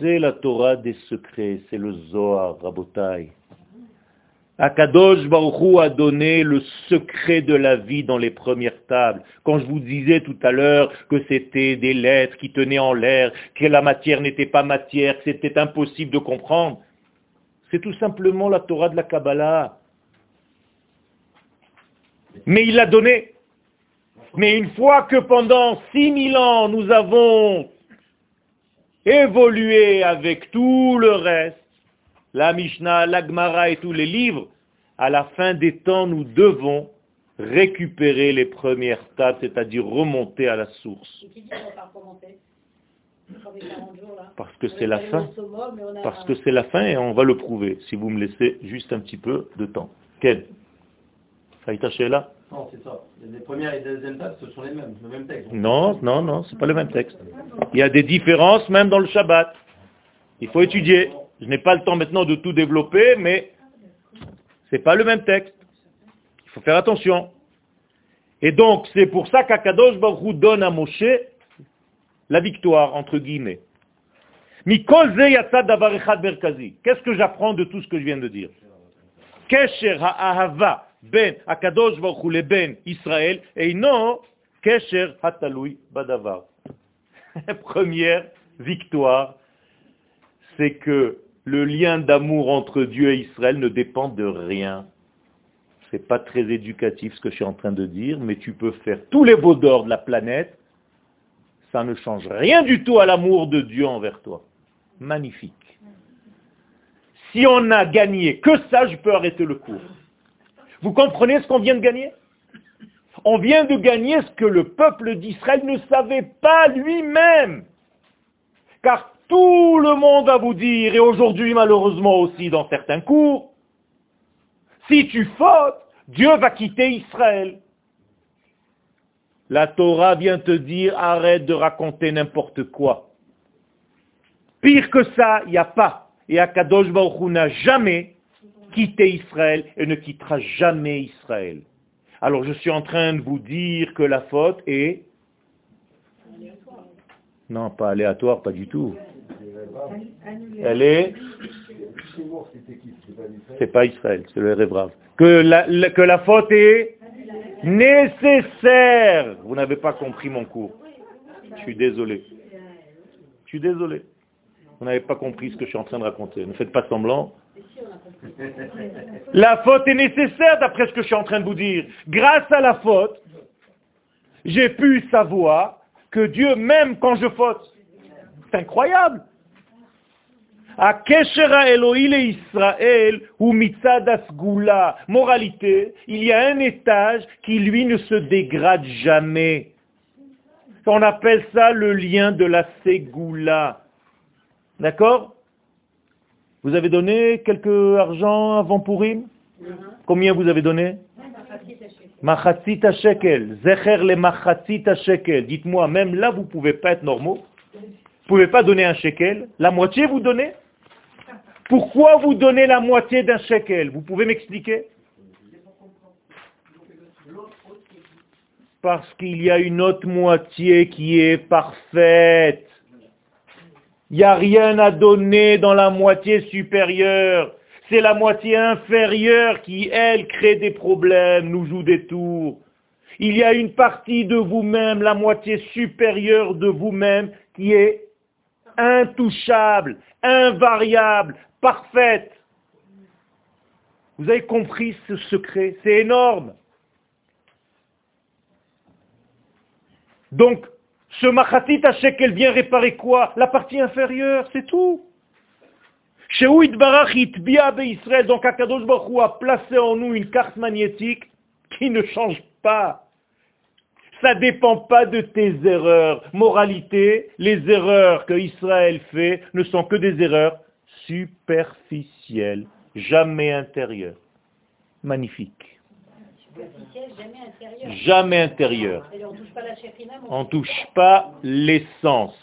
C'est la Torah des secrets, c'est le Zohar, Rabotai. Akadosh Baruch Hu a donné le secret de la vie dans les premières tables. Quand je vous disais tout à l'heure que c'était des lettres qui tenaient en l'air, que la matière n'était pas matière, c'était impossible de comprendre, c'est tout simplement la Torah de la Kabbalah. Mais il l'a donné. Mais une fois que pendant 6000 ans nous avons évolué avec tout le reste, la Mishnah, la Gemara et tous les livres, à la fin des temps, nous devons récupérer les premières tables, c'est-à-dire remonter à la source. Et qui dit qu'on va pas remonter Sur les 40 jours, là. Parce que c'est est la fin. Parce que c'est la fin et on va le prouver, si vous me laissez juste un petit peu de temps. Quel Sheila? Non, c'est ça. Les premières et les deuxièmes tables, ce sont les mêmes, le même texte. Non, non, non, c'est pas le même texte. Il y a des différences même dans le Shabbat. Il faut étudier. Je n'ai pas le temps maintenant de tout développer, mais c'est pas le même texte. Il faut faire attention. Et donc, c'est pour ça qu'Akadosh Baruch donne à Moshe la victoire, entre guillemets. Qu'est-ce que j'apprends de tout ce que je viens de dire? Kesher ha'ahava ben Akadosh Baruch Hu ben Israël et non Kesher hatalui badavar. Première victoire, c'est que le lien d'amour entre Dieu et Israël ne dépend de rien. C'est pas très éducatif ce que je suis en train de dire, mais tu peux faire tous les beaux d'or de la planète, ça ne change rien du tout à l'amour de Dieu envers toi. Magnifique. Si on a gagné que ça, je peux arrêter le cours. Vous comprenez ce qu'on vient de gagner? On vient de gagner ce que le peuple d'Israël ne savait pas lui-même. Car tout le monde va vous dire, et aujourd'hui malheureusement aussi dans certains cours, si tu fautes, Dieu va quitter Israël. La Torah vient te dire, arrête de raconter n'importe quoi. Pire que ça, il n'y a pas. Et Akadosh Baruch n'a jamais quitté Israël et ne quittera jamais Israël. Alors je suis en train de vous dire que la faute est... Non, pas aléatoire, pas du tout. Elle est... C'est pas Israël, c'est le Révrave. Que la- que la faute est nécessaire. Vous n'avez pas compris mon cours. Je suis désolé. Je suis désolé. Vous n'avez pas compris ce que je suis en train de raconter. Ne faites pas semblant. La faute est nécessaire d'après ce que je suis en train de vous dire. Grâce à la faute, j'ai pu savoir que Dieu m'aime quand je faute. C'est incroyable. Israël ou. Moralité, il y a un étage qui lui ne se dégrade jamais. On appelle ça le lien de la Ségoula. D'accord? Vous avez donné quelques argent avant Purim Combien vous avez donné? Machatzit shekel. Zecher le machatzit shekel. Dites-moi, même là, vous ne pouvez pas être normaux? Vous ne pouvez pas donner un shekel? La moitié, vous donnez? Pourquoi vous donnez la moitié d'un shekel? Vous pouvez m'expliquer? Parce qu'il y a une autre moitié qui est parfaite. Il n'y a rien à donner dans la moitié supérieure. C'est la moitié inférieure qui, elle, crée des problèmes, nous joue des tours. Il y a une partie de vous-même, la moitié supérieure de vous-même, qui est intouchable, invariable, parfaite. Vous avez compris ce secret? C'est énorme. Donc, ce machatit Hachek, elle vient réparer quoi? La partie inférieure, c'est tout. Shehu Itbarach Itbia Israël, donc Akadosh Baruch a placé en nous une carte magnétique qui ne change pas. Ça ne dépend pas de tes erreurs. Moralité, les erreurs que Israël fait ne sont que des erreurs superficielles, jamais intérieures. Magnifique. Jamais intérieur. On ne touche pas l'essence.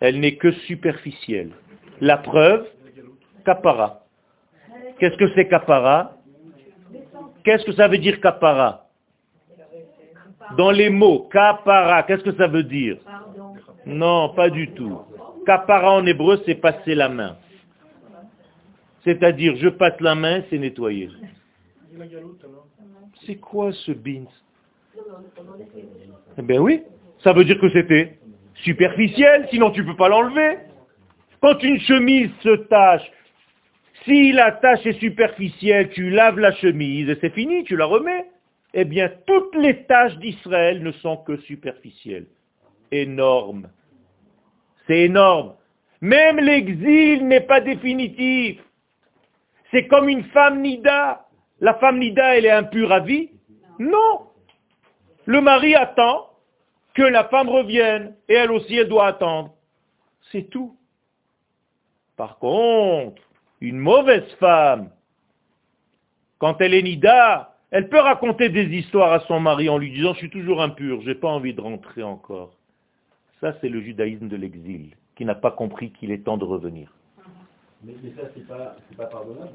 Elle n'est que superficielle. La preuve, kapara. Qu'est-ce que c'est kapara Qu'est-ce que ça veut dire kapara Dans les mots, kapara, qu'est-ce que ça veut dire? Non, pas du tout. Kapara en hébreu, c'est passer la main. C'est-à-dire, je passe la main, c'est nettoyer. C'est quoi ce beans Eh bien oui, ça veut dire que c'était superficiel, sinon tu ne peux pas l'enlever. Quand une chemise se tache, si la tache est superficielle, tu laves la chemise et c'est fini, tu la remets. Eh bien, toutes les tâches d'Israël ne sont que superficielles. Énorme. C'est énorme. Même l'exil n'est pas définitif. C'est comme une femme nida. La femme nida, elle est impure à vie. Non. Le mari attend que la femme revienne et elle aussi elle doit attendre. C'est tout. Par contre, une mauvaise femme, quand elle est nida, elle peut raconter des histoires à son mari en lui disant je suis toujours impur, j'ai pas envie de rentrer encore. Ça c'est le judaïsme de l'exil, qui n'a pas compris qu'il est temps de revenir. Mais, ça, c'est pas, pas pardonnable.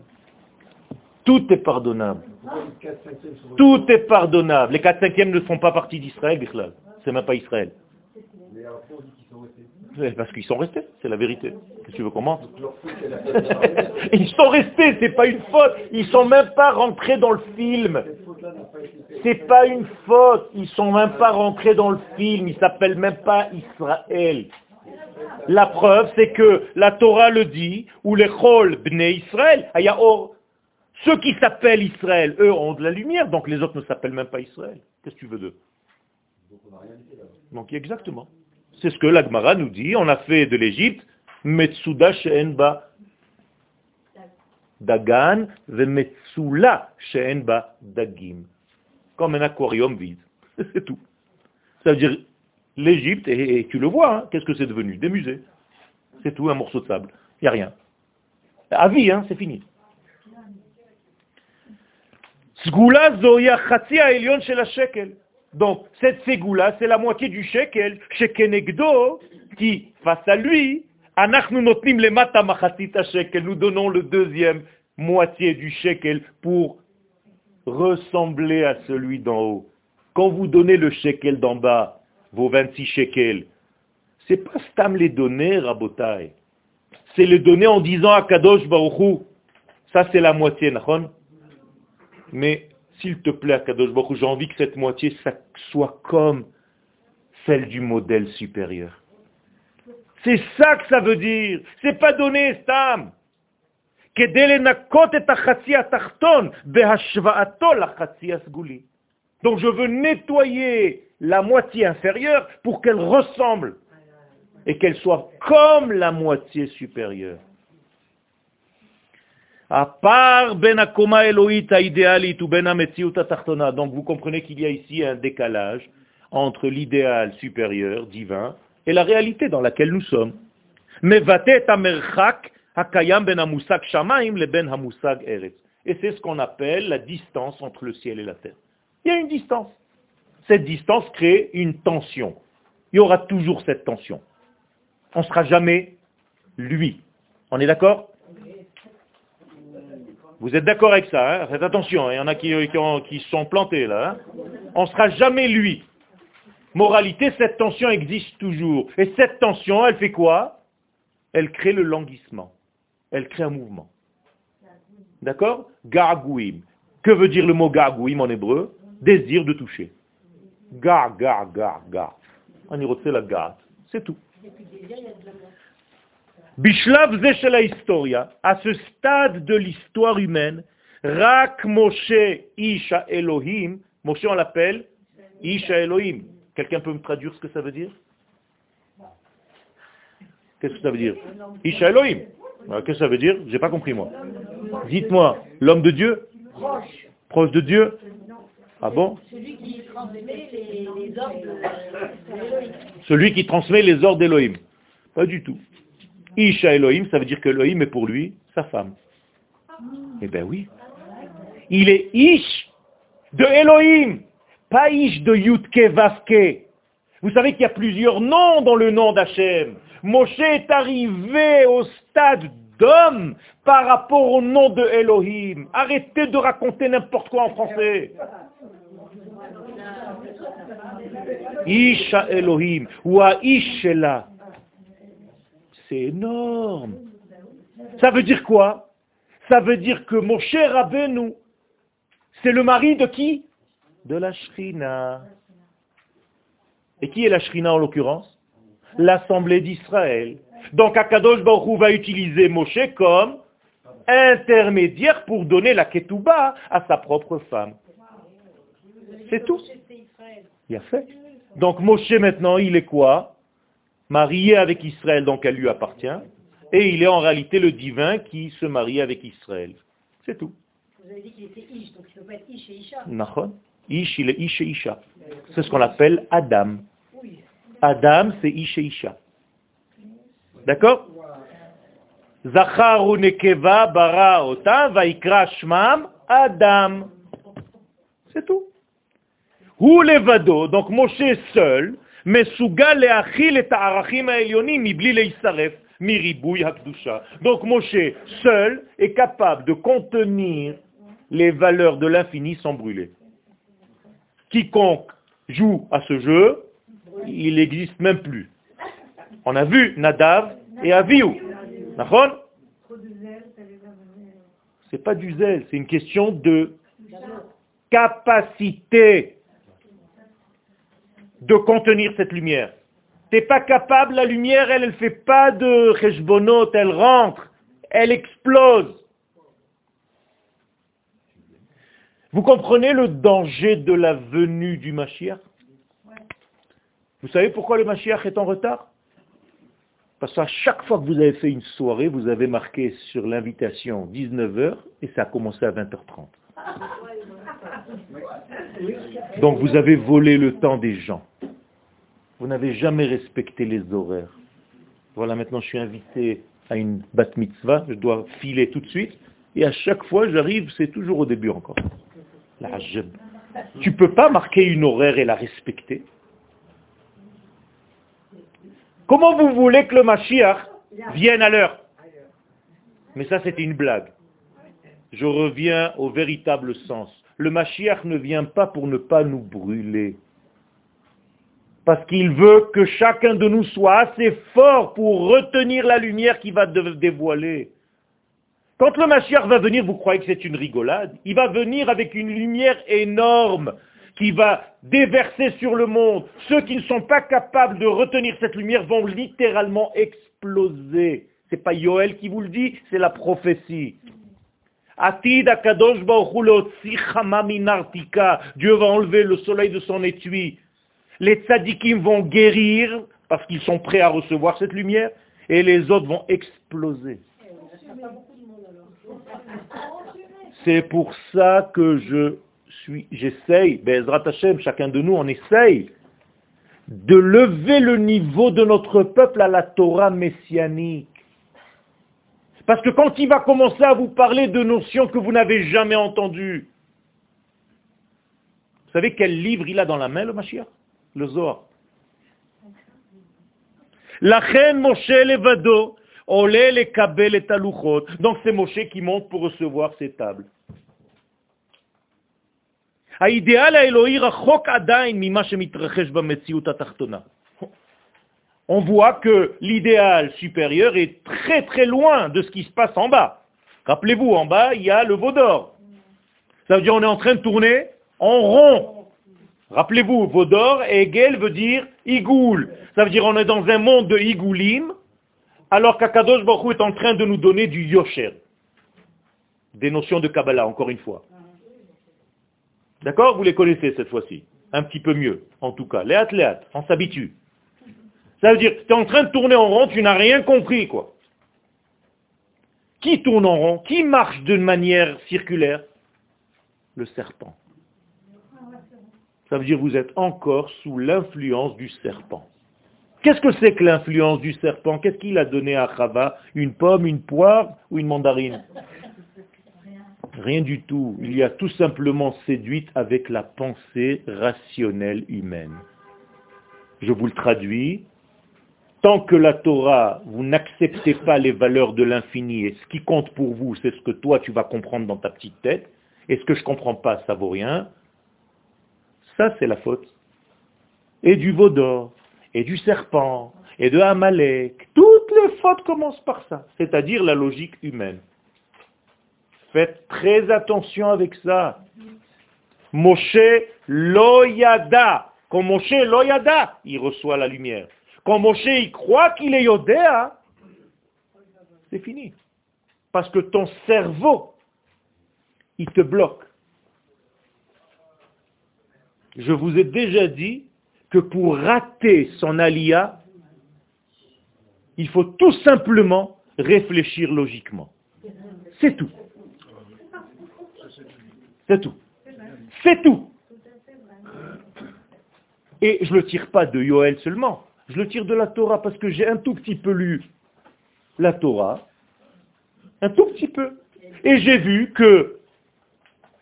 Tout est pardonnable. Pourquoi les 4 5 sont Tout est pardonnable. Les 4 5 ne font pas partie d'Israël. C'est même pas Israël. Sont Parce qu'ils sont restés, c'est la vérité. Tu veux qu'on Ils sont restés, c'est pas une faute. Ils sont même pas rentrés dans le film. C'est pas une faute. Ils sont même pas rentrés dans le film. Ils s'appellent même pas Israël. La preuve, c'est que la Torah le dit, ou les Chol Bnei Israël, Ayaor. Ceux qui s'appellent Israël, eux ont de la lumière, donc les autres ne s'appellent même pas Israël. Qu'est-ce que tu veux d'eux? Donc on n'a rien dit là. Donc exactement. C'est ce que l'Agmara nous dit. On a fait de l'Égypte Metsuda She'enba Dagan ve Metsula She'enba Dagim. Comme un aquarium vide. C'est tout. Ça veut dire l'Égypte, et, et tu le vois, hein, qu'est-ce que c'est devenu? Des musées. C'est tout, un morceau de sable. Il n'y a rien. À vie, hein, c'est fini. Donc, cette ségoula, c'est la moitié du shekel, shekenegdo, qui, face à lui, anachnu notnim le mata machatita shekel, nous donnons le deuxième moitié du shekel pour ressembler à celui d'en haut. Quand vous donnez le shekel d'en bas, vos 26 shekels, c'est pas stam les donner, Rabotai. C'est les donner en disant à Kadosh Baruchou. Ça, c'est la moitié, Nahon. Mais s'il te plaît, Kadosh Baruch j'ai envie que cette moitié soit comme celle du modèle supérieur. C'est ça que ça veut dire. C'est pas donné, Stam. Donc je veux nettoyer la moitié inférieure pour qu'elle ressemble et qu'elle soit comme la moitié supérieure. Part ben akoma Elohit idéalit ou ben ametziut. Donc vous comprenez qu'il y a ici un décalage entre l'idéal supérieur, divin, et la réalité dans laquelle nous sommes. Ben ben. Et c'est ce qu'on appelle la distance entre le ciel et la terre. Il y a une distance. Cette distance crée une tension. Il y aura toujours cette tension. On ne sera jamais lui. On est d'accord? Vous êtes d'accord avec ça hein? Faites attention, hein. il y en a qui, qui ont- qui sont plantés là. hein On ne sera jamais lui. Moralité, cette tension existe toujours. Et cette tension, elle fait quoi? Elle crée le languissement. Elle crée un mouvement. D'accord? Gargouim. Que veut dire le mot gargouim en hébreu? Désir de toucher. Gar, gar, gar, gar. On y la. C'est tout. Bishlav ze shel historia, à ce stade de l'histoire humaine, Rak Moshe Isha Elohim, Moshe on l'appelle Isha Elohim. Quelqu'un peut me traduire ce que ça veut dire? Qu'est-ce que ça veut dire? Isha Elohim. Alors, Qu'est-ce que ça veut dire? J'ai pas compris moi. Dites-moi, l'homme de Dieu? Proche de Dieu? Ah bon? Celui qui transmet les, ordres. Celui qui transmet les ordres d'Elohim. Pas du tout. Isha Elohim, ça veut dire que Elohim est pour lui sa femme. Eh ben oui. Il est Ish de Elohim, pas Ish de Yutke Vavke. Vous savez qu'il y a plusieurs noms dans le nom d'Hachem. Moshe est arrivé au stade d'homme par rapport au nom de Elohim. Arrêtez de raconter n'importe quoi en français. Isha Elohim, ou à Ishela. C'est énorme. Ça veut dire quoi? Ça veut dire que mon cher Rabbeinu, c'est le mari de qui? De la Shrina. Et qui est la Shrina en l'occurrence? L'Assemblée d'Israël. Donc Akadosh Baruch va utiliser Moshe comme intermédiaire pour donner la ketouba à sa propre femme. C'est tout. Il fait. Donc Moshe maintenant, il est quoi? Marié avec Israël, donc elle lui appartient. Et il est en réalité le divin qui se marie avec Israël. C'est tout. Vous avez dit qu'il était Ish, donc il ne peut pas être Ish et Isha. Ish, il est Ish et Isha. C'est ce qu'on appelle Adam. Adam, c'est Ish et Isha. D'accord? Zachar Nekeva bara ota vaikra shmam Adam. C'est tout. Ou levado, donc Moshe seul, et achil et ta'arachim ha'elyonim mibli leisaref, miribouy hakdusha. Donc Moshe seul est capable de contenir les valeurs de l'infini sans brûler. Quiconque joue à ce jeu, il n'existe même plus. On a vu Nadav et. D'accord? C'est pas du zèle, c'est une question de capacité de contenir cette lumière. Tu n'es pas capable, la lumière, elle ne fait pas de cheshbonot, elle rentre, elle explose. Vous comprenez le danger de la venue du Mashiach? Vous savez pourquoi le Mashiach est en retard? Parce qu'à chaque fois que vous avez fait une soirée, vous avez marqué sur l'invitation 19h et ça a commencé à 20h30. Donc vous avez volé le temps des gens. Vous n'avez jamais respecté les horaires. Voilà, maintenant je suis invité à une bat mitzvah, je dois filer tout de suite, et à chaque fois j'arrive, c'est toujours au début encore. La Tu peux pas marquer une horaire et la respecter. Comment vous voulez que le Mashiach vienne à l'heure? Mais ça c'était une blague. Je reviens au véritable sens. Le Mashiach ne vient pas pour ne pas nous brûler. Parce qu'il veut que chacun de nous soit assez fort pour retenir la lumière qui va dévoiler. Quand le Mashiach va venir, vous croyez que c'est une rigolade? Il va venir avec une lumière énorme qui va déverser sur le monde. Ceux qui ne sont pas capables de retenir cette lumière vont littéralement exploser. C'est pas Yoel qui vous le dit, c'est la prophétie. Dieu va enlever le soleil de son étui. Les tzadikim vont guérir parce qu'ils sont prêts à recevoir cette lumière et les autres vont exploser. C'est pour ça que je suis, j'essaye, Bezrat Hashem, chacun de nous, on essaye de lever le niveau de notre peuple à la Torah messianique. Parce que quand il va commencer à vous parler de notions que vous n'avez jamais entendues, vous savez quel livre il a dans la main, le Mashiach? Le Zohar. La Moshe Levado, Olé les kabel et taluchot. Donc c'est Moshe qui monte pour recevoir ces tables. On voit que l'idéal supérieur est très très loin de ce qui se passe en bas. Rappelez-vous, en bas, il y a le veau d'or. Ça veut dire on est en train de tourner en rond. Rappelez-vous, veau d'or, Egel veut dire igoul. Ça veut dire on est dans un monde de igoulim, alors qu'Akadosh Baruch est en train de nous donner du yosher. Des notions de Kabbalah, encore une fois. D'accord? Vous les connaissez cette fois-ci. Un petit peu mieux, en tout cas. Léat, léat, on s'habitue. Ça veut dire, tu es en train de tourner en rond, tu n'as rien compris, quoi. Qui tourne en rond? Qui marche d'une manière circulaire? Le serpent. Ça veut dire que vous êtes encore sous l'influence du serpent. Qu'est-ce que c'est que l'influence du serpent? Qu'est-ce qu'il a donné à Chava? Une pomme, une poire ou une mandarine? Rien du tout. Il y a tout simplement séduite avec la pensée rationnelle humaine. Je vous le traduis. Tant que la Torah, vous n'acceptez pas les valeurs de l'infini, et ce qui compte pour vous, c'est ce que toi tu vas comprendre dans ta petite tête, et ce que je ne comprends pas, ça vaut rien, ça c'est la faute. Et du veau d'or, et du serpent, et de Amalek, toutes les fautes commencent par ça, c'est-à-dire la logique humaine. Faites très attention avec ça. Moshe loyada. Quand Moshe loyada, il reçoit la lumière. Quand Moshe il croit qu'il est Yodéa, c'est fini. Parce que ton cerveau, il te bloque. Je vous ai déjà dit que pour rater son alia, il faut tout simplement réfléchir logiquement. C'est tout. C'est tout. C'est tout. Et je ne le tire pas de Yoel seulement, je le tire de la Torah parce que j'ai un tout petit peu lu la Torah, un tout petit peu. Et j'ai vu que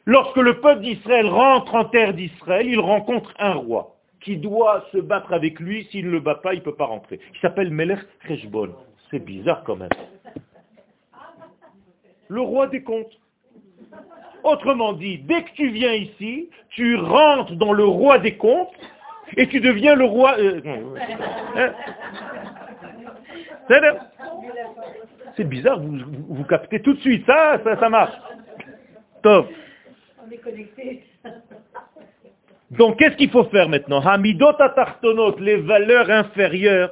lorsque le peuple d'Israël rentre en terre d'Israël, il rencontre un roi qui doit se battre avec lui. S'il ne le bat pas, il ne peut pas rentrer. Il s'appelle Melech Reshbon. C'est bizarre quand même. Le roi des comptes. Autrement dit, dès que tu viens ici, tu rentres dans le roi des comptes et tu deviens le roi... euh, hein C'est bizarre, vous, vous, vous captez tout de suite, ça, ça, ça marche. Top. On est connectés. Donc qu'est-ce qu'il faut faire maintenant? Hamidot atartonot, les valeurs inférieures,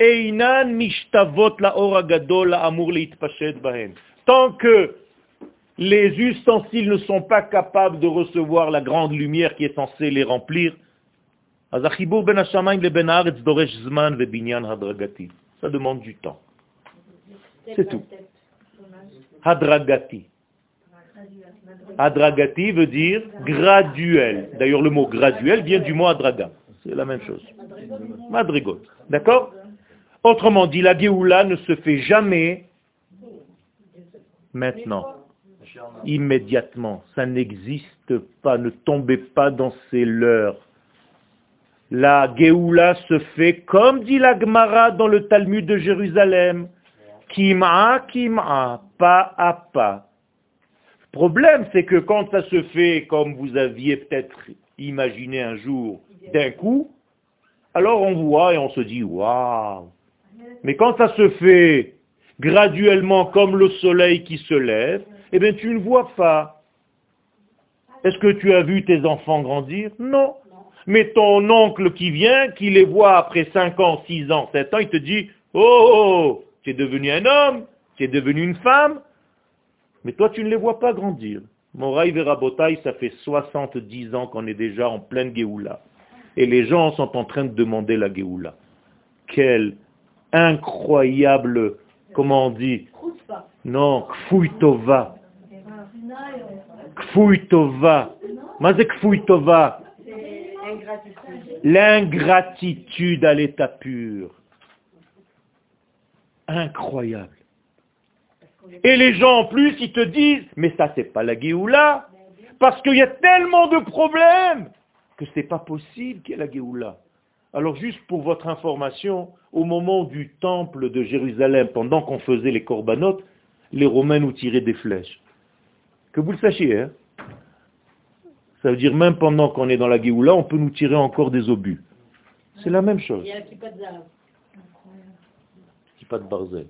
einan mishtavot la oragadol la amour leitpashet bahen. Tant que les ustensiles ne sont pas capables de recevoir la grande lumière qui est censée les remplir, אז החיבור בין השמיים לבין הארץ דורש זמן ובניין הדרגתי. Ça demande du temps. C'est tout. Hadragati. Hadragati veut dire graduel. D'ailleurs, le mot graduel vient du mot adraga. C'est la même chose. Madrigot. D'accord Autrement dit, la Géoula ne se fait jamais maintenant, immédiatement. Ça n'existe pas. Ne tombez pas dans ces leurres. La Géoula se fait, comme dit la Gemara dans le Talmud de Jérusalem, Kim'a, Kim'a, pas à pas. Le problème, c'est que quand ça se fait comme vous aviez peut-être imaginé un jour, d'un coup, alors on voit et on se dit, waouh. Mais quand ça se fait graduellement comme le soleil qui se lève, eh bien tu ne vois pas. Est-ce que tu as vu tes enfants grandir? Non. Mais ton oncle qui vient, qui les voit après 5 ans, 6 ans, 7 ans, il te dit, oh, oh, oh, tu es devenu un homme, tu es devenu une femme, mais toi tu ne les vois pas grandir. Moraï Verabotaï, ça fait 70 ans qu'on est déjà en pleine Géoula. Et les gens sont en train de demander la Géoula. Quelle incroyable, comment on dit Non, Kfouy Tova. Kfouy Tova. Mazek Kfouy Tova. L'ingratitude à l'état pur. Incroyable. Et les gens en plus, ils te disent, mais ça c'est pas la Géoula, parce qu'il y a tellement de problèmes que c'est pas possible qu'il y ait la Géoula. Alors juste pour votre information, au moment du temple de Jérusalem, pendant qu'on faisait les corbanotes, les Romains nous tiraient des flèches. Que vous le sachiez, hein ça veut dire même pendant qu'on est dans la Géoula, on peut nous tirer encore des obus. C'est la même chose. Il y a de pas de barzel.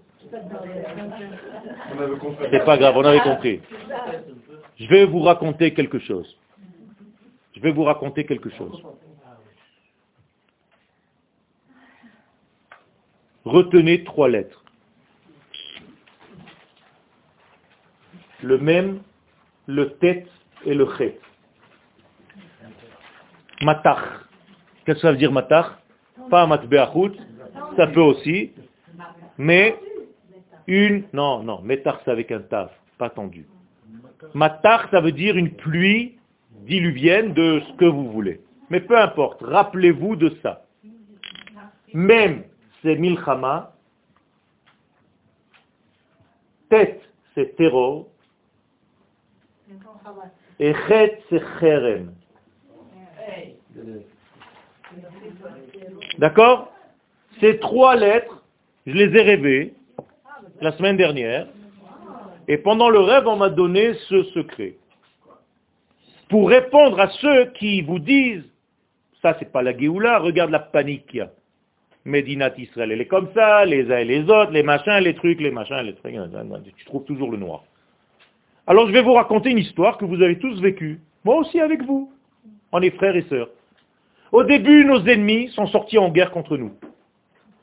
C'est pas grave, on avait compris. Je vais vous raconter quelque chose. Je vais vous raconter quelque chose. Retenez trois lettres. Le même, le tête et le chet. Matach. Qu'est-ce que ça veut dire matach? Pas matbeachut, ça peut aussi, mais une, non, non, metach c'est avec un taf, pas tendu. Matach, ça veut dire une pluie diluvienne de ce que vous voulez. Mais peu importe, rappelez-vous de ça. Même c'est milchama, tête c'est terreau, et chet c'est cherem. D'accord? Ces trois lettres, je les ai rêvées la semaine dernière, et pendant le rêve, on m'a donné ce secret. Pour répondre à ceux qui vous disent, ça c'est pas la Géoula, regarde la panique qu'il y a. Israël, elle est comme ça, les uns et les autres, les machins, les trucs, les machins, les trucs, tu trouves toujours le noir. Alors je vais vous raconter une histoire que vous avez tous vécue, moi aussi avec vous. On est frères et sœurs. Au début, nos ennemis sont sortis en guerre contre nous.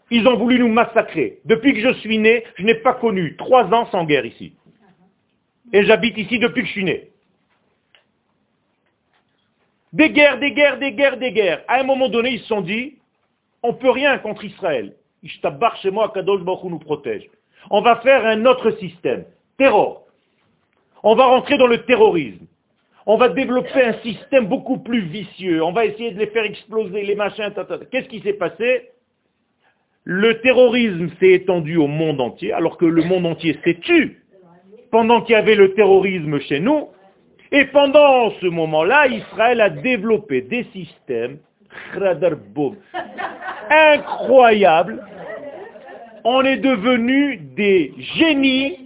Ils ont voulu nous massacrer. Depuis que je suis né, je n'ai pas connu trois ans sans guerre ici. Et j'habite ici depuis que je suis né. Des guerres, des guerres, des guerres, des guerres. À un moment donné, ils se sont dit, on peut rien contre Israël. Ishtabar chez moi, Kadosh Baruch nous protège. On va faire un autre système. Terror. On va rentrer dans le terrorisme. On va développer un système beaucoup plus vicieux. On va essayer de les faire exploser, les machins. Qu'est-ce qui s'est passé? Le terrorisme s'est étendu au monde entier, alors que le monde entier s'est tu pendant qu'il y avait le terrorisme chez nous. Et pendant ce moment-là, Israël a développé des systèmes incroyables. On est devenus des génies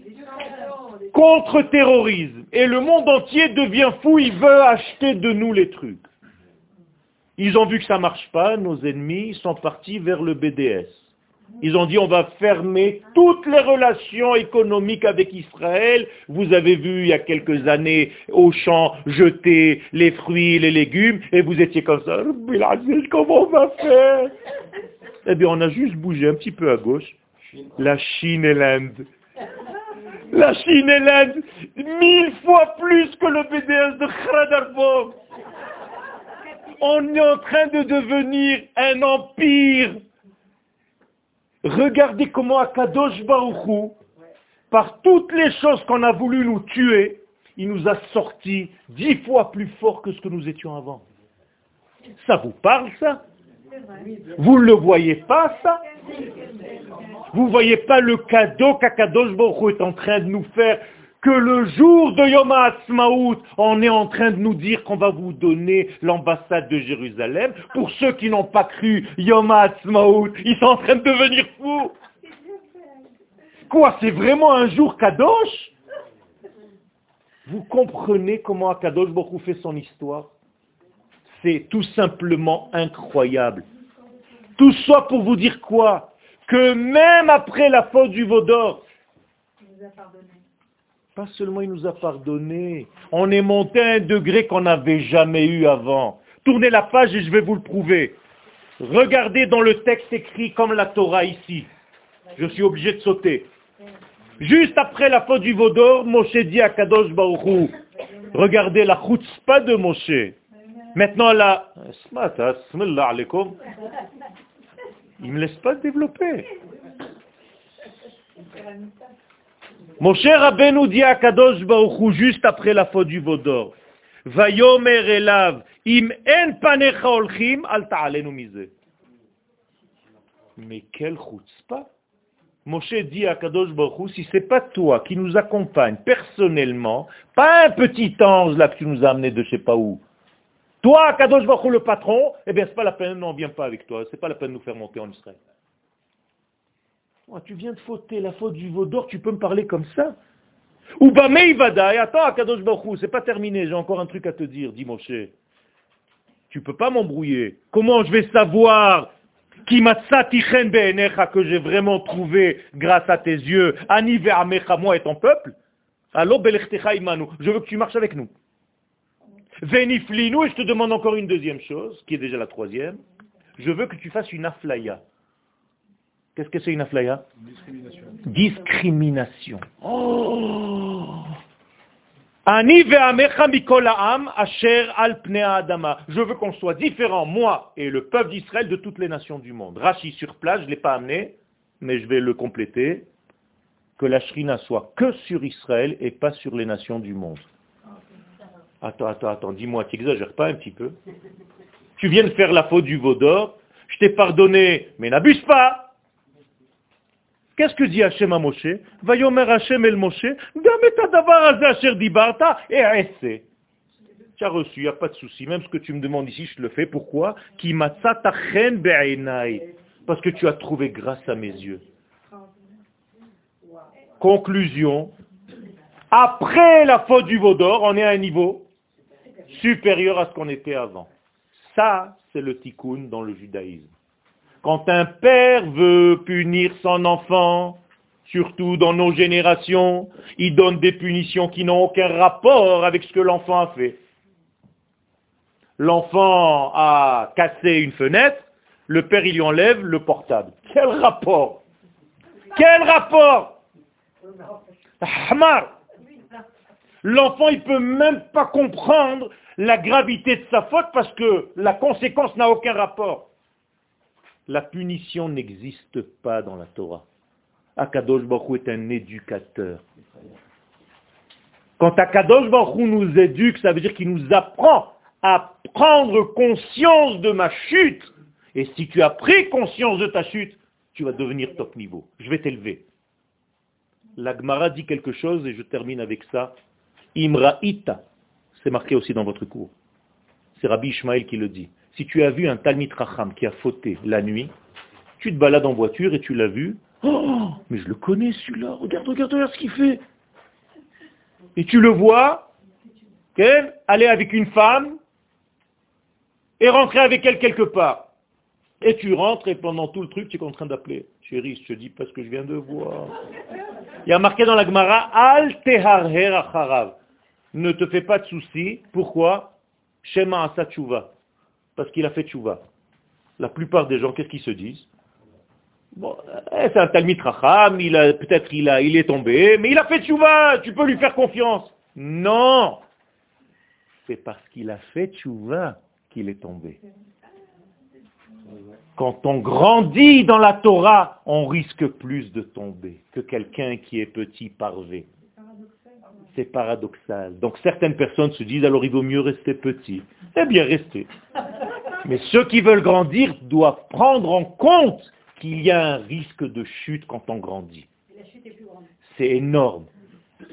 contre-terrorisme. Et le monde entier devient fou, il veut acheter de nous les trucs. Ils ont vu que ça marche pas, nos ennemis sont partis vers le BDS. Ils ont dit on va fermer toutes les relations économiques avec Israël. Vous avez vu il y a quelques années au champ jeter les fruits, les légumes, et vous étiez comme ça. Comment on va faire? Eh bien on a juste bougé un petit peu à gauche. La Chine et l'Inde. La Chine et l'Inde, mille fois plus que le BDS de Khradarbov. On est en train de devenir un empire. Regardez comment Akadosh Baruchou, par toutes les choses qu'on a voulu nous tuer, il nous a sortis dix fois plus fort que ce que nous étions avant. Ça vous parle ça? Vous ne le voyez pas ça? Vous ne voyez pas le cadeau qu'Akadosh Baruch est en train de nous faire que le jour de Yom HaAtzmaut, on est en train de nous dire qu'on va vous donner l'ambassade de Jérusalem. Pour ceux qui n'ont pas cru Yom HaAtzmaut, ils sont en train de devenir fous. Quoi, c'est vraiment un jour Kadosh? Vous comprenez comment Akadosh Baruch fait son histoire? Tout simplement incroyable. Tout ça pour vous dire quoi? Que même après la faute du Vaudor, pas seulement il nous a pardonné, on est monté à un degré qu'on n'avait jamais eu avant. Tournez la page et je vais vous le prouver. Regardez dans le texte écrit comme la Torah ici. Je suis obligé de sauter. Juste après la faute du Vaudor, Moshe dit à Kadosh Baruchou, regardez la chutzpah de Moshe. Maintenant la... Il ne me laisse pas développer. Moshe Rabbeinu dit à Kadosh Baruchou juste après la faute du Vaudor, Vayomer elav, im en panecha olchim, al ta'alenu mize. Mais quel chutzpah Moshe dit à Kadosh Baruchou, si c'est pas toi qui nous accompagne personnellement, pas un petit ange là que tu nous as amené de je sais pas où, toi, Kadosh Baruchou, le patron, eh bien, c'est pas la peine, on ne vient pas avec toi, c'est pas la peine de nous faire monter en Israël. Tu viens de fauter la faute du Vaudor, tu peux me parler comme ça? Ou et attends, Kadosh Baruchou, c'est pas terminé, j'ai encore un truc à te dire, dit Moshe. Tu peux pas m'embrouiller. Comment je vais savoir que j'ai vraiment trouvé grâce à tes yeux, Ani moi et ton peuple? Je veux que tu marches avec nous. Veniflinu, et je te demande encore une deuxième chose, qui est déjà la troisième. Je veux que tu fasses une aflaya. Qu'est-ce que c'est une aflaya Discrimination. Discrimination. Oh je veux qu'on soit différent, moi et le peuple d'Israël, de toutes les nations du monde. Rachi sur place, je ne l'ai pas amené, mais je vais le compléter. Que la shrina soit que sur Israël et pas sur les nations du monde. Attends, attends, attends, dis-moi, tu n'exagères pas un petit peu Tu viens de faire la faute du Vaudor, je t'ai pardonné, mais n'abuse pas Qu'est-ce que dit Hachem à Moshe? Vayomer Hachem el Moshe, et. Tu as reçu, il n'y a pas de souci. Même ce que tu me demandes ici, je le fais. Pourquoi? Parce que tu as trouvé grâce à mes yeux. Conclusion. Après la faute du Vaudor, on est à un niveau supérieur à ce qu'on était avant. Ça, c'est le tikkun dans le judaïsme. Quand un père veut punir son enfant, surtout dans nos générations, il donne des punitions qui n'ont aucun rapport avec ce que l'enfant a fait. L'enfant a cassé une fenêtre, le père il lui enlève le portable. Quel rapport? Quel rapport? Hamar L'enfant il peut même pas comprendre la gravité de sa faute parce que la conséquence n'a aucun rapport. La punition n'existe pas dans la Torah. Akadosh Baruch est un éducateur. Quand Akadosh Baruch nous éduque, ça veut dire qu'il nous apprend à prendre conscience de ma chute. Et si tu as pris conscience de ta chute, tu vas devenir top niveau. Je vais t'élever. La Gemara dit quelque chose et je termine avec ça. Imra'ita. C'est marqué aussi dans votre cours. C'est Rabbi Ishmael qui le dit. Si tu as vu un Talmid Racham qui a fauté la nuit, tu te balades en voiture et tu l'as vu. Oh, mais je le connais celui-là. Regarde, regarde, regarde ce qu'il fait. Et tu le vois, qu'elle aller avec une femme et rentrer avec elle quelque part. Et tu rentres et pendant tout le truc, tu es en train d'appeler. Chérie, je te dis pas ce que je viens de voir. Il y a marqué dans la Gemara, Al teharher acharav. Ne te fais pas de soucis. Pourquoi? Shema asa. Parce qu'il a fait tchouva. La plupart des gens, qu'est-ce qu'ils se disent? Bon, eh, c'est un Talmid Racham, il a, peut-être il, est tombé, mais il a fait tchouva, tu peux lui faire confiance. Non C'est parce qu'il a fait tchouva qu'il est tombé. Quand on grandit dans la Torah, on risque plus de tomber que quelqu'un qui est petit parvé. C'est paradoxal. Donc certaines personnes se disent alors il vaut mieux rester petit. Eh bien rester. Mais ceux qui veulent grandir doivent prendre en compte qu'il y a un risque de chute quand on grandit. C'est énorme.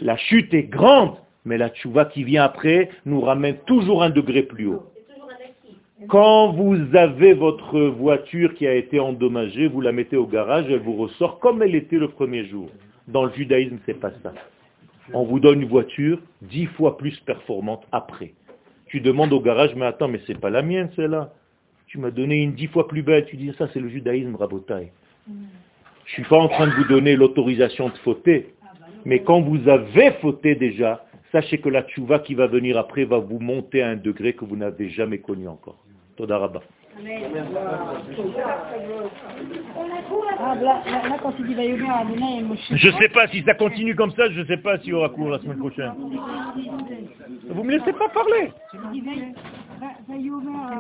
La chute est grande, mais la tchouva qui vient après nous ramène toujours un degré plus haut. Quand vous avez votre voiture qui a été endommagée, vous la mettez au garage, elle vous ressort comme elle était le premier jour. Dans le judaïsme, c'est pas ça. On vous donne une voiture dix fois plus performante après. Tu demandes au garage, mais attends, mais c'est pas la mienne celle-là. Tu m'as donné une dix fois plus belle. Tu dis, ça c'est le judaïsme, rabotaille. Je suis pas en train de vous donner l'autorisation de fauter. Mais quand vous avez fauté déjà, sachez que la tchouva qui va venir après va vous monter à un degré que vous n'avez jamais connu encore. Toda Je ne sais pas si ça continue comme ça, je ne sais pas s'il y aura cours la semaine prochaine. Vous me laissez pas parler.